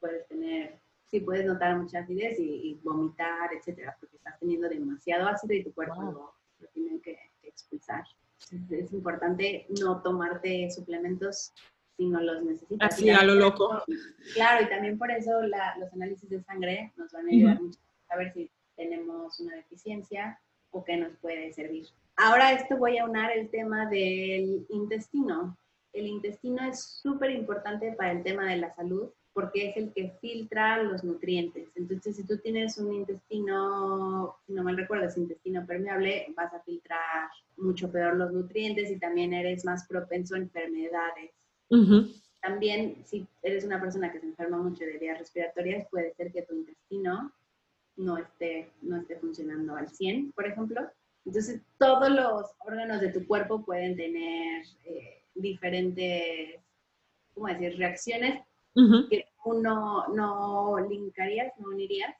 puedes tener, sí, puedes notar mucha acidez y, vomitar, etcétera, porque estás teniendo demasiado ácido y tu cuerpo lo, tiene que, expulsar. Es, importante no tomarte suplementos si no los necesitas. Así a lo loco. claro, y también por eso los análisis de sangre nos van a ayudar mucho a ver si tenemos una deficiencia o qué nos puede servir. Ahora esto voy a unar el tema del intestino. El intestino es súper importante para el tema de la salud porque es el que filtra los nutrientes. Entonces, si tú tienes un intestino, si no mal recuerdo, es intestino permeable, vas a filtrar mucho peor los nutrientes y también eres más propenso a enfermedades. También, si eres una persona que se enferma mucho de vías respiratorias, puede ser que tu intestino no esté, no esté funcionando al 100, por ejemplo. Entonces, todos los órganos de tu cuerpo pueden tener eh, diferentes, ¿cómo decir?, reacciones que uno no linkarías, no unirías.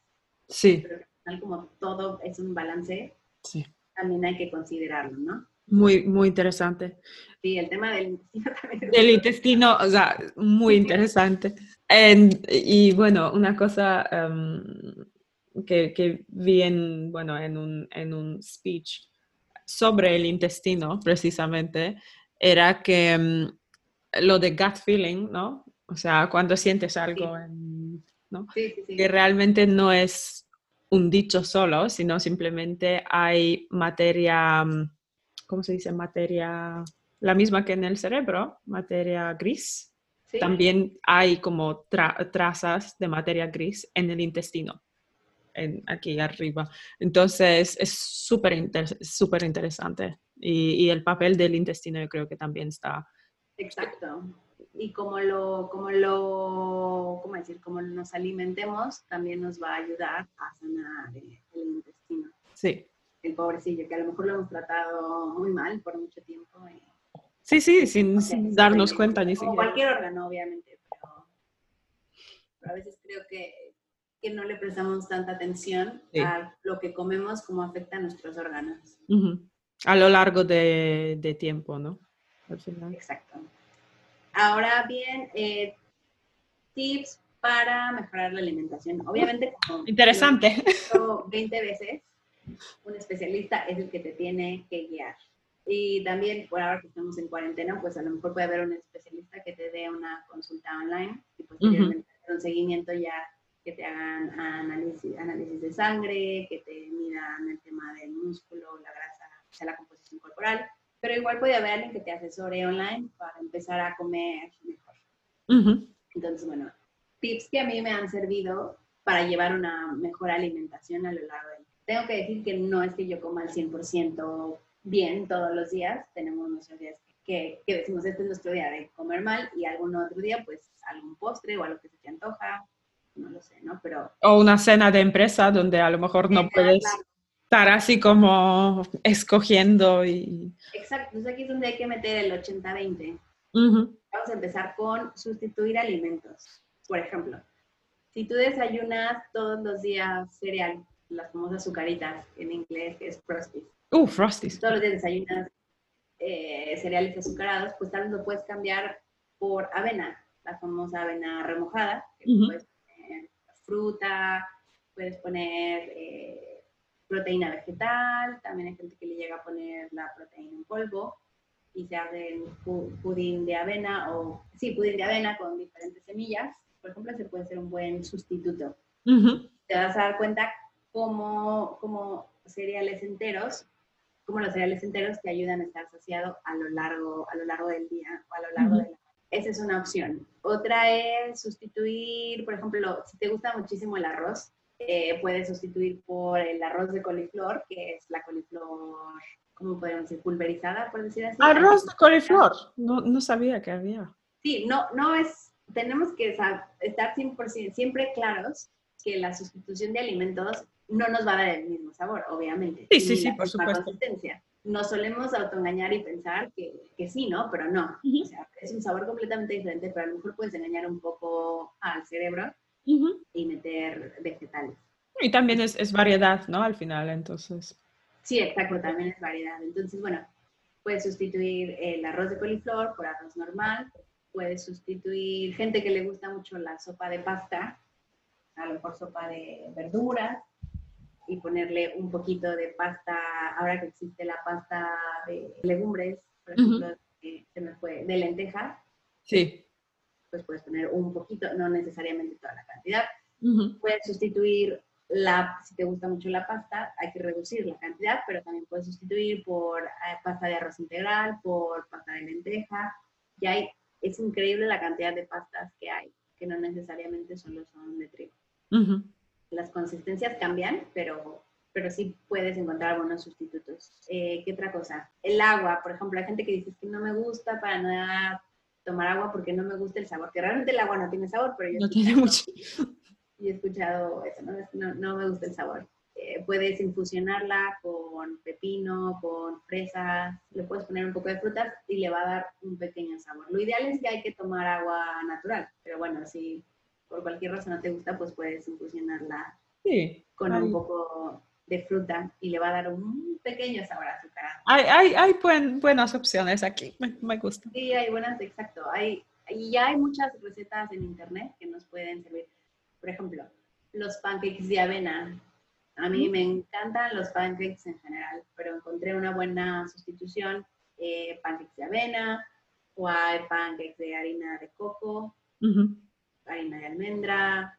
Sí. Pero al final, como todo es un balance, sí. también hay que considerarlo, ¿no? Muy, muy interesante. Sí, el tema del intestino también. Del intestino, o sea, muy interesante. y bueno, una cosa em, que, que, vi en, bueno, en, un, en un speech sobre el intestino, precisamente, era que em, lo de gut feeling, ¿no? O sea, cuando sientes algo, ¿no? que realmente no es un dicho solo, sino simplemente hay materia, mm, ¿cómo se dice? Materia, la misma que en el cerebro, materia gris. También hay como trazas de materia gris en el intestino, en, aquí arriba. Entonces es súper súper interesante. Y, y, el papel del intestino yo creo que también está. Exacto y como lo, como lo, ¿cómo decir? Como nos alimentemos, también nos va a ayudar a sanar el, intestino. Sí. El pobrecillo, que a lo mejor lo hemos tratado muy mal por mucho tiempo. sí, sí, sin, sin darnos cuenta ni siquiera. cualquier órgano, obviamente, pero, a veces creo que, que, no le prestamos tanta atención a lo que comemos, como afecta a nuestros órganos. A lo largo de, de tiempo, ¿no? Exacto. Ahora bien, eh, tips para mejorar la alimentación. Obviamente, como interesante. 20 veces, un especialista es el que te tiene que guiar. Y también, por ahora que estamos en cuarentena, pues a lo mejor puede haber un especialista que te dé una consulta online y posteriormente un seguimiento ya que te hagan análisis, análisis de sangre, que te midan el tema del músculo, la grasa, o sea, la composición corporal. Pero igual puede haber alguien que te asesore online para empezar a comer mejor. Entonces, bueno, tips que a mí me han servido para llevar una mejor alimentación a lo largo del Tengo que decir que no es que yo coma al 100% bien todos los días, tenemos nuestros días que, que, decimos, este es nuestro día de comer mal y algún otro día, pues algún postre o algo que se te antoja, no lo sé, ¿no? Pero... O una cena de empresa donde a lo mejor no puedes estar así como escogiendo y... Exacto, entonces aquí es donde hay que meter el 80-20. Vamos a empezar con sustituir alimentos. Por ejemplo, si tú desayunas todos los días cereal, las famosas azucaritas en inglés, es Frosties. Uh, Frosties. Todos los días desayunas eh, cereales azucarados, pues tal vez lo puedes cambiar por avena, la famosa avena remojada, que puedes poner fruta, puedes poner... Eh, proteína vegetal, también hay gente que le llega a poner la proteína en polvo y se hace pudín de avena o, sí, pudín de avena con diferentes semillas, por ejemplo, se puede ser un buen sustituto. Te vas a dar cuenta cómo, cómo cereales enteros, cómo los cereales enteros te ayudan a estar saciado a lo largo, a lo largo del día o a lo largo de la esa es una opción. Otra es sustituir, por ejemplo, si te gusta muchísimo el arroz, eh, puedes sustituir por el arroz de coliflor, que es la coliflor, ¿cómo podemos decir? Pulverizada, por decir así. Arroz de coliflor, no, no sabía que había. Sí, no, no es, tenemos que estar 100%, siempre claros que la sustitución de alimentos no nos va a dar el mismo sabor, obviamente. Sí, sí, sí, por supuesto. Consistencia. Nos solemos autoengañar y pensar que, que sí, ¿no? Pero no. O sea, es un sabor completamente diferente, pero a lo mejor puedes engañar un poco al cerebro y meter vegetales. Y también es, es, variedad, ¿no? Al final, entonces. Sí, exacto, también es variedad. Entonces, bueno, puedes sustituir el arroz de coliflor por arroz normal. puedes sustituir gente que le gusta mucho la sopa de pasta, a lo mejor sopa de verduras, y ponerle un poquito de pasta, ahora que existe la pasta de legumbres, por ejemplo, se me fue, de lentejas. Sí. Pues puedes poner un poquito, no necesariamente toda la cantidad. Puedes sustituir la, si te gusta mucho la pasta, hay que reducir la cantidad, pero también puedes sustituir por eh, pasta de arroz integral, por pasta de lenteja. Y hay, es increíble la cantidad de pastas que hay, que no necesariamente solo son de trigo. Las consistencias cambian, pero, pero sí puedes encontrar buenos sustitutos. Eh, ¿Qué otra cosa? El agua, por ejemplo, hay gente que dice que no me gusta para nada tomar agua porque no me gusta el sabor, que realmente el agua no tiene sabor, pero yo no tiene mucho y he escuchado eso, no, no, me gusta el sabor. Eh, puedes infusionarla con pepino, con fresas, le puedes poner un poco de frutas y le va a dar un pequeño sabor. Lo ideal es que hay que tomar agua natural, pero bueno, si por cualquier razón no te gusta, pues puedes infusionarla con un poco de fruta y le va a dar un pequeño sabor azucarado. Hay, hay, hay buenas opciones aquí, me, me, gusta. Sí, hay buenas, exacto. Hay, y ya hay muchas recetas en internet que nos pueden servir. Por ejemplo, los pancakes de avena. A mí me encantan los pancakes en general, pero encontré una buena sustitución, eh, pancakes de avena, o hay pancakes de harina de coco, harina de almendra,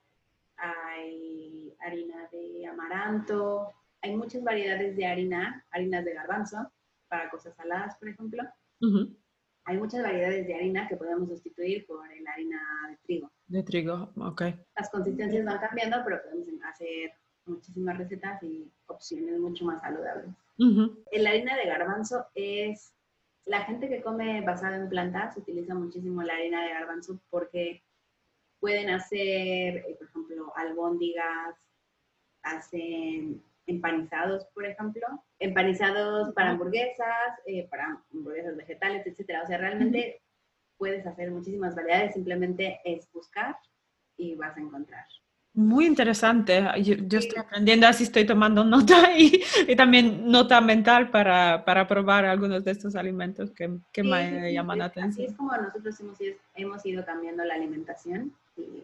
hay harina de amaranto, hay muchas variedades de harina, harinas de garbanzo, para cosas saladas, por ejemplo hay muchas variedades de harina que podemos sustituir por la harina de trigo. De trigo, ok. Las consistencias van cambiando, pero podemos hacer muchísimas recetas y opciones mucho más saludables. La harina de garbanzo es, la gente que come basada en plantas utiliza muchísimo la harina de garbanzo porque pueden hacer, eh, por ejemplo, albóndigas, hacen empanizados, por ejemplo, empanizados para hamburguesas, eh, para hamburguesas vegetales, etcétera. O sea, realmente puedes hacer muchísimas variedades, simplemente es buscar y vas a encontrar. Muy interesante. Yo, estoy aprendiendo, así estoy tomando nota y, también nota mental para, para, probar algunos de estos alimentos que, que me llaman la atención. Así es como nosotros hemos hemos ido cambiando la alimentación y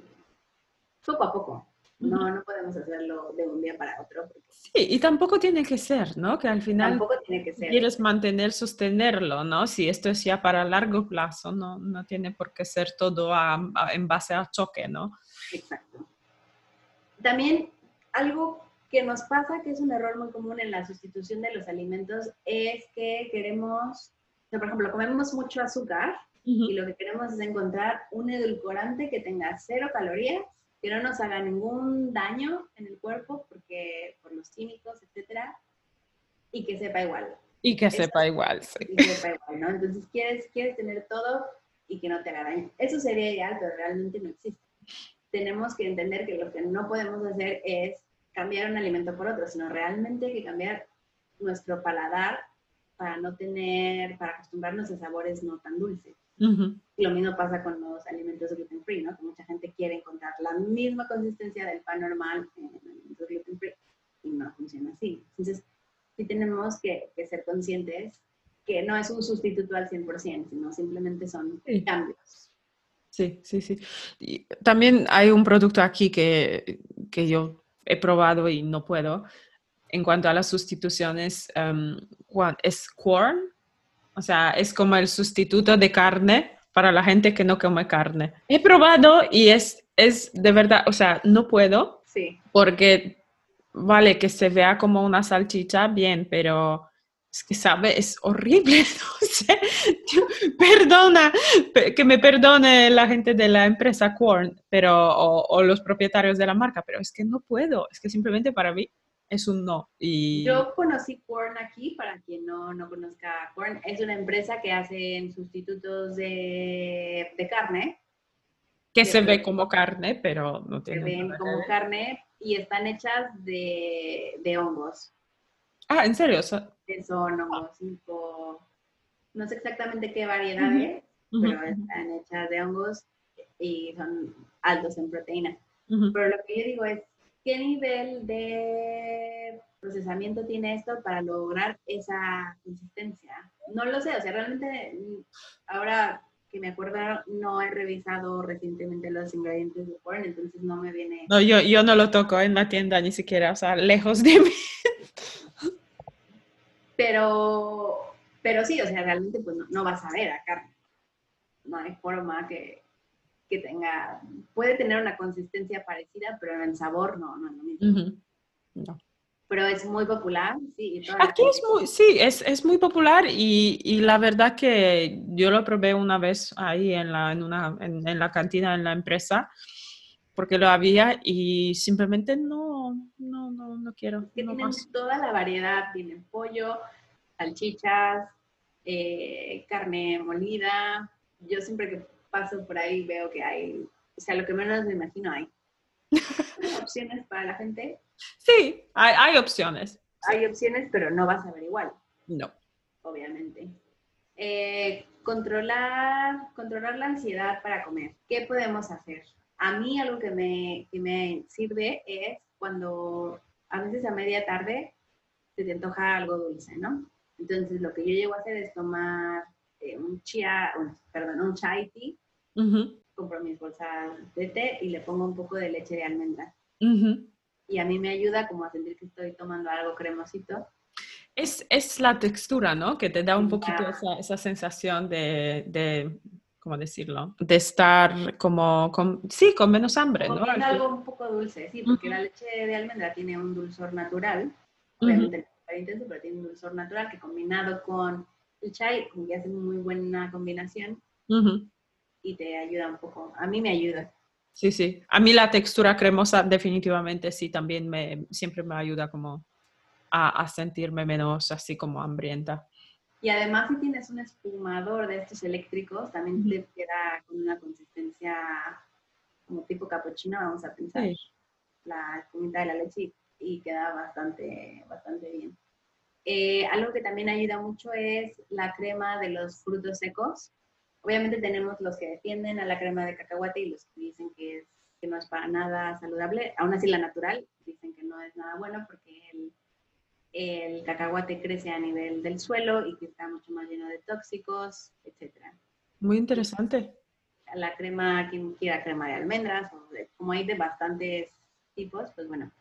poco a poco. No, no podemos hacerlo de un día para otro. Sí, y tampoco tiene que ser, ¿no? Que al final tampoco tiene que ser. quieres mantener, sostenerlo, ¿no? Si esto es ya para largo plazo, no, no tiene por qué ser todo en base a choque, ¿no? Exacto. También algo que nos pasa, que es un error muy común en la sustitución de los alimentos, es que queremos, por ejemplo, comemos mucho azúcar y lo que queremos es encontrar un edulcorante que tenga cero calorías que no nos haga ningún daño en el cuerpo porque por los químicos, etcétera, y que sepa igual. Y que sepa igual, sí. Y que sepa igual, ¿no? Entonces quieres, quieres tener todo y que no te haga daño. Eso sería ideal, pero realmente no existe. Tenemos que entender que lo que no podemos hacer es cambiar un alimento por otro, sino realmente hay que cambiar nuestro paladar para no tener, para acostumbrarnos a sabores no tan dulces. Y lo mismo pasa con los alimentos gluten free, ¿no? Que mucha gente quiere encontrar la misma consistencia del pan normal en alimentos gluten free y no funciona así. Entonces, sí tenemos que, ser conscientes que no es un sustituto al 100%, sino simplemente son cambios. Sí, sí, sí. Y también hay un producto aquí que, que, yo he probado y no puedo. En cuanto a las sustituciones, um, es corn, o sea, es como el sustituto de carne para la gente que no come carne. He probado y es, es de verdad, o sea, no puedo. Sí. Porque, vale, que se vea como una salchicha, bien, pero es que sabe, es horrible, no sé. Perdona, que me perdone la gente de la empresa Corn, pero, o, los propietarios de la marca, pero es que no puedo, es que simplemente para mí es un no. Y... Yo conocí Corn aquí, para quien no, no conozca Corn, es una empresa que hace sustitutos de, de carne. Que se ve como carne, pero no tiene. Se ven como carne y están hechas de, de hongos. Ah, ¿en serio? Son hongos, no sé exactamente qué variedades, pero están hechas de hongos y son altos en proteína. Pero lo que yo digo es, ¿qué nivel de procesamiento tiene esto para lograr esa consistencia? No lo sé, o sea, realmente mm, ahora que me acuerdo, no he revisado recientemente los ingredientes de porn, entonces no me viene... No, yo, yo no lo toco en la tienda ni siquiera, o sea, lejos de mí. Pero, pero sí, o sea, realmente pues no, no vas a ver a carne. No hay forma que, que tenga, puede tener una consistencia parecida, pero en el sabor no, no es lo mismo. Ujú. No. Pero es muy popular, sí. Aquí es muy, sí, es, es muy popular y, y la verdad que yo lo probé una vez ahí en la, en una, en, en la cantina, en la empresa, porque lo había y simplemente no, no, no, no quiero. que no tienen más. toda la variedad, tienen pollo, salchichas, eh, carne molida. Yo siempre que paso por ahí veo que hay, o sea, lo que menos me imagino hay. opciones para la gente, Sí, hay, hay opciones. hay opciones, pero no vas a ver igual, No. obviamente. Eh, controlar, controlar la ansiedad para comer. ¿Qué podemos hacer? A mí algo que me, que me sirve es cuando a veces a media tarde se te antoja algo dulce, ¿no? Entonces lo que yo llego a hacer es tomar eh, un chia, un- perdón, un chai tea, Ujú, compro mis bolsas de té y le pongo un poco de leche de almendra. ujú. Y a mí me ayuda como a sentir que estoy tomando algo cremosito. Es, es la textura, ¿no? Que te da un poquito esa, esa sensación de, de, ¿cómo decirlo? De estar como, con, sí, con menos hambre, ¿no? Comiendo Al- algo un poco dulce, sí, porque Ujú. la leche de almendra tiene un dulzor natural, obviamente no intenso, pero tiene un dulzor natural que combinado con el chai, como que hace muy buena combinación Ujú. y te ayuda un poco. A mí me ayuda. Sí, sí. A mí la textura cremosa definitivamente sí, también me, siempre me ayuda como a, a sentirme menos así como hambrienta. Y además si tienes un espumador de estos eléctricos, también Ujú. te queda con una consistencia como tipo cappuccino, vamos a pensar, Sí. la espumita de la leche y, y queda bastante, bastante bien. Eh, algo que también ayuda mucho es la crema de los frutos secos. Obviamente tenemos los que defienden a la crema de cacahuate y los que dicen que, es, que no es para nada saludable. Aún así la natural dicen que no es nada bueno porque el, el cacahuate crece a nivel del suelo y que está mucho más lleno de tóxicos, etcétera. Muy interesante. La crema, quien quiera crema de almendras, o de- como hay de bastantes tipos, pues bueno,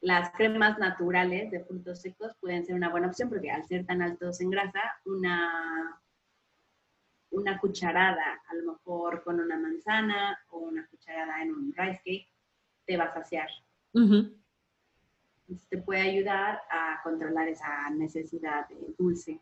las cremas naturales de frutos secos pueden ser una buena opción porque al ser tan altos en grasa, una, una cucharada, a lo mejor con una manzana o una cucharada en un rice cake, te va a saciar. Entonces te puede ayudar a controlar esa necesidad de dulce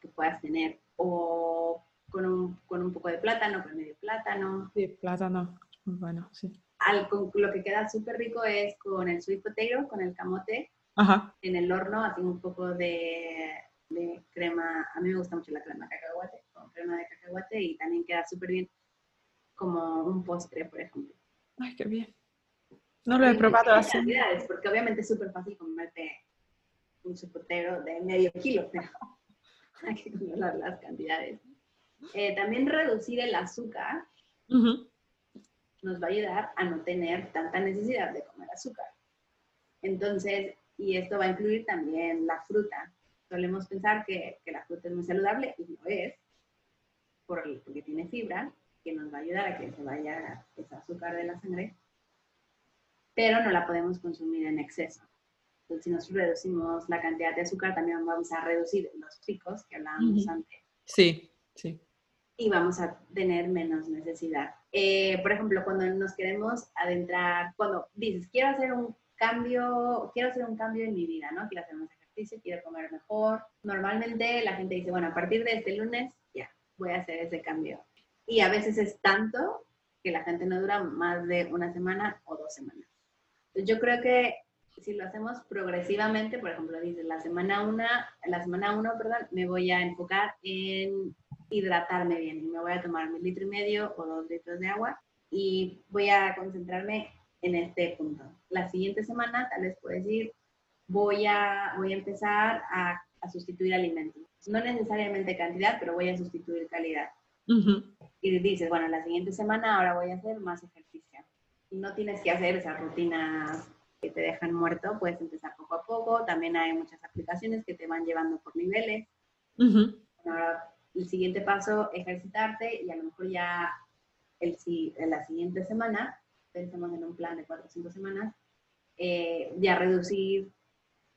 que puedas tener. O con un, con un poco de plátano, con medio plátano. Sí, plátano. Muy bueno, sí. Al, con- lo que queda súper rico es con el sweet potato, con el camote, Ajá. en el horno, así un poco de, de crema. A mí me gusta mucho la crema de cacahuate, con crema de cacahuate y también queda súper bien como un postre, por ejemplo. Ay, qué bien. No lo he Y probado así. porque obviamente es súper fácil comerte un sopotero de medio kilo, pero hay que controlar las cantidades. Eh, también reducir el azúcar Ujú. Nos va a ayudar a no tener tanta necesidad de comer azúcar. Entonces, y esto va a incluir también la fruta. Solemos pensar que, que la fruta es muy saludable y lo es, por el- porque tiene fibra, que nos va a ayudar a que se vaya ese azúcar de la sangre, pero no la podemos consumir en exceso. Entonces, si nosotros reducimos la cantidad de azúcar, también vamos a reducir los picos que hablábamos antes Sí, sí. Y vamos a tener menos necesidad. Eh, por ejemplo, cuando nos queremos adentrar, cuando dices, quiero hacer un cambio, quiero hacer un cambio en mi vida, ¿no? Quiero hacer más ejercicio, quiero comer mejor. Normalmente la gente dice, bueno, a partir de este lunes, ya, voy a hacer ese cambio. Y a veces es tanto que la gente no dura más de una semana o dos semanas. Yo creo que si lo hacemos progresivamente, por ejemplo, dices, la semana una, la semana uno, perdón, me voy a enfocar en hidratarme bien y me voy a tomar mi litro y medio o dos litros de agua y voy a concentrarme en este punto. La siguiente semana tal vez puedes decir, voy a, voy a empezar a, a sustituir alimentos. No necesariamente cantidad, pero voy a sustituir calidad. Ujú. Y dices, bueno, la siguiente semana ahora voy a hacer más ejercicio. No tienes que hacer esas rutinas que te dejan muerto, puedes empezar poco a poco. También hay muchas aplicaciones que te van llevando por niveles. Ujú. Ahora el siguiente paso, ejercitarte y a lo mejor ya el, en la siguiente semana, pensemos en un plan de cuatro o cinco semanas, eh, ya reducir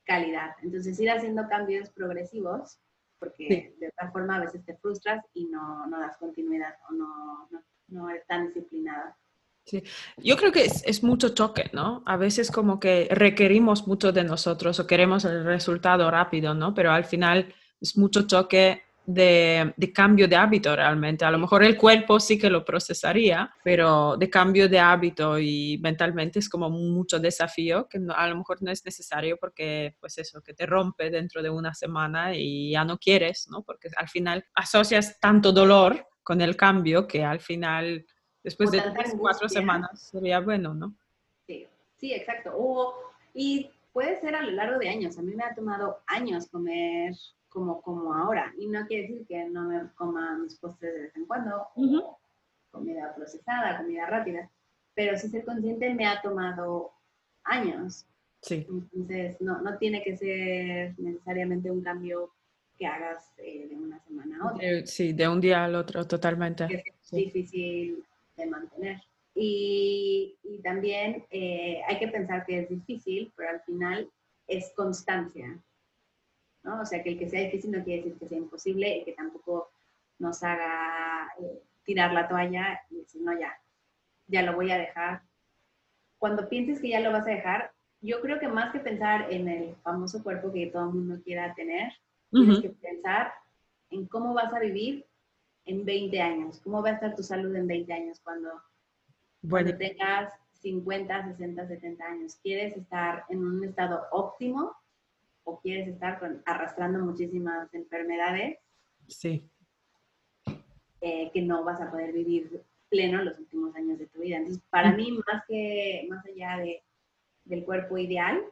calidad. Entonces, ir haciendo cambios progresivos, porque de otra forma a veces te frustras y no, no das continuidad o no, no, no eres tan disciplinada. Sí. Yo creo que es, es, mucho choque, ¿no? A veces como que requerimos mucho de nosotros o queremos el resultado rápido, ¿no? Pero al final es mucho choque de, de, cambio de hábito realmente. A lo mejor el cuerpo sí que lo procesaría, pero de cambio de hábito y mentalmente es como mucho desafío que a lo mejor no es necesario porque pues eso, que te rompe dentro de una semana y ya no quieres, ¿no? Porque al final asocias tanto dolor con el cambio que al final Después de tres, cuatro semanas sería bueno, ¿no? Sí, sí, exacto. O, y puede ser a lo largo de años. A mí me ha tomado años comer como, como ahora. Y no quiere decir que no me coma mis postres de vez en cuando, o comida procesada, comida rápida. Pero si ser consciente me ha tomado años. Sí. Entonces, no, no tiene que ser necesariamente un cambio que hagas eh, de una semana a otra. sí, de un día al otro, totalmente. Es difícil de mantener. Y, y también eh, hay que pensar que es difícil, pero al final es constancia. ¿No? O sea, que el que sea difícil no quiere decir que sea imposible y que tampoco nos haga eh, tirar la toalla y decir, no, ya, ya lo voy a dejar. Cuando pienses que ya lo vas a dejar, yo creo que más que pensar en el famoso cuerpo que todo el mundo quiera tener, tienes que pensar en cómo vas a vivir en 20 años? ¿Cómo va a estar tu salud en 20 años cuando, bueno. tengas 50, 60, 70 años? ¿Quieres estar en un estado óptimo o quieres estar arrastrando muchísimas enfermedades? Sí. Eh, que no vas a poder vivir pleno los últimos años de tu vida. Entonces, para mí, más que, más allá de, del cuerpo ideal,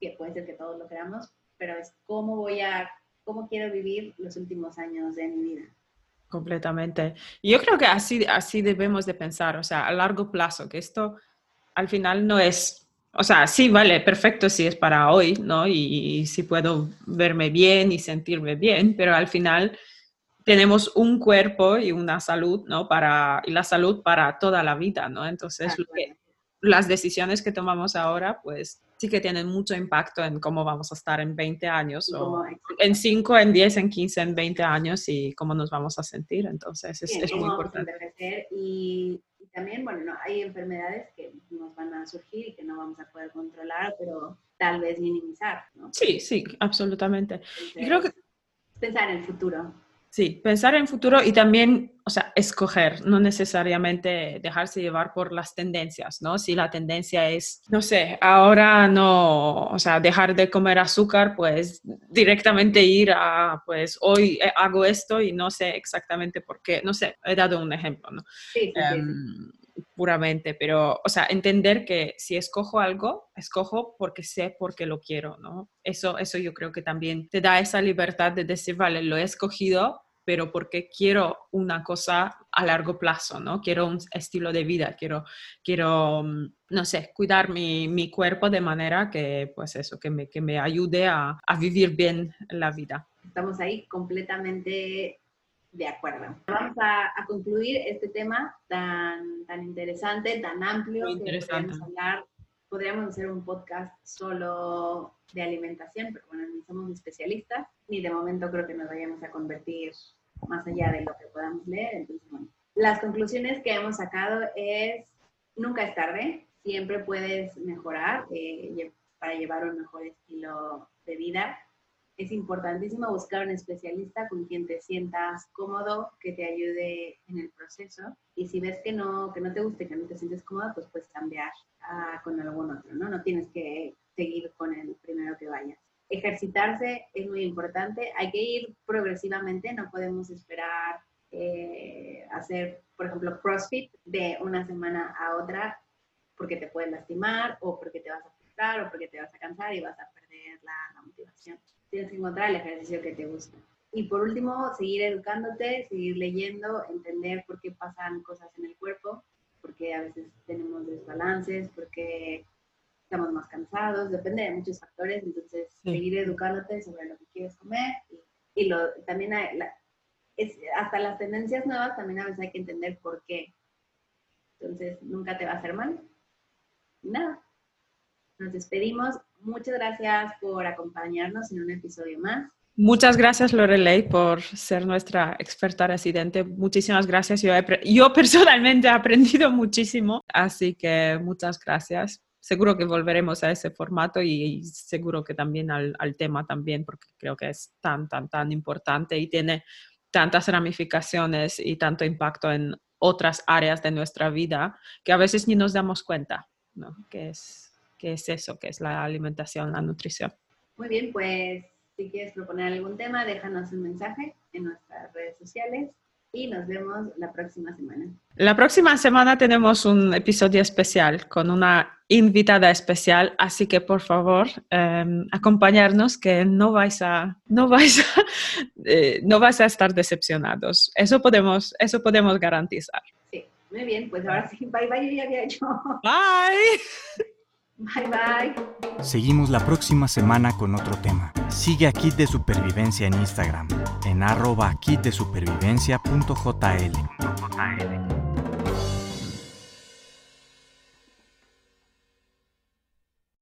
que puede ser que todos lo queramos, pero es cómo voy a, cómo quiero vivir los últimos años de mi vida. Completamente. Yo creo que así, así debemos de pensar, o sea, a largo plazo, que esto al final no es, o sea, sí, vale, perfecto si es para hoy, ¿no? Y, si puedo verme bien y sentirme bien, pero al final tenemos un cuerpo y una salud, ¿no? Para, y la salud para toda la vida, ¿no? Entonces, las decisiones que tomamos ahora, pues sí que tienen mucho impacto en cómo vamos a estar en 20 años, o en 5, en 10, en 15, en 20 años y cómo nos vamos a sentir. Entonces, es, es muy importante. Y, también, bueno, no, hay enfermedades que nos van a surgir y que no vamos a poder controlar, pero tal vez minimizar, ¿no? Sí, sí, absolutamente. y creo que... Pensar en el futuro. Sí, pensar en futuro y también, o sea, escoger, no necesariamente dejarse llevar por las tendencias, ¿no? Si la tendencia es, no sé, ahora no, o sea, dejar de comer azúcar, pues directamente ir a, pues hoy hago esto y no sé exactamente por qué, no sé, he dado un ejemplo, ¿no? Sí, sí, em, puramente, pero, o sea, entender que si escojo algo, escojo porque sé por qué lo quiero, ¿no? Eso, eso yo creo que también te da esa libertad de decir, vale, lo he escogido, pero porque quiero una cosa a largo plazo, ¿no? Quiero un estilo de vida, quiero, quiero mm, no sé, cuidar mi, mi cuerpo de manera que, pues eso, que me, que me ayude a, a vivir bien la vida. Estamos ahí completamente de acuerdo. Vamos a, a, concluir este tema tan, tan interesante, tan amplio, interesante. que hablar, podríamos hacer un podcast solo de alimentación, pero bueno, ni somos especialistas, ni de momento creo que nos vayamos a convertir más allá de lo que podamos leer. Las conclusiones que hemos sacado es, nunca es tarde, siempre puedes mejorar eh, para llevar un mejor estilo de vida. Es importantísimo buscar un especialista con quien te sientas cómodo, que te ayude en el proceso. Y si ves que no, que no te guste, que no te sientes cómodo, pues puedes cambiar con algún otro, ¿no? No tienes que seguir con el primero que vayas ejercitarse es muy importante. Hay que ir progresivamente, no podemos esperar eh, hacer, por ejemplo, CrossFit de una semana a otra porque te puedes lastimar o porque te vas a frustrar o porque te vas a cansar y vas a perder la, motivación. Tienes que encontrar el ejercicio que te gusta. Y por último, seguir educándote, seguir leyendo, entender por qué pasan cosas en el cuerpo, porque a veces tenemos desbalances, porque estamos más cansados, depende de muchos factores, entonces seguir educándote sobre lo que quieres comer y, lo, también hay, hasta las tendencias nuevas también a veces hay que entender por qué. Entonces, nunca te va a hacer mal. Nada. Nos despedimos. Muchas gracias por acompañarnos en un episodio más. Muchas gracias, Lorelei, por ser nuestra experta residente. Muchísimas gracias. Yo, yo personalmente he aprendido muchísimo, así que muchas gracias. Seguro que volveremos a ese formato y, seguro que también al, al, tema también, porque creo que es tan, tan, tan importante y tiene tantas ramificaciones y tanto impacto en otras áreas de nuestra vida que a veces ni nos damos cuenta, ¿no? Que es, que es eso, que es la alimentación, la nutrición. Muy bien, pues si quieres proponer algún tema, déjanos un mensaje en nuestras redes sociales y nos vemos la próxima semana. La próxima semana tenemos un episodio especial con una invitada especial, así que por favor em, acompañarnos que no vais a no vais a, eh, no vais a estar decepcionados. Eso podemos eso podemos garantizar. Sí, muy bien, pues ahora sí, bye bye, ya había hecho. Bye. Bye bye. Seguimos la próxima semana con otro tema. Sigue a Kit de Supervivencia en Instagram, en arroba kitdesupervivencia.jl.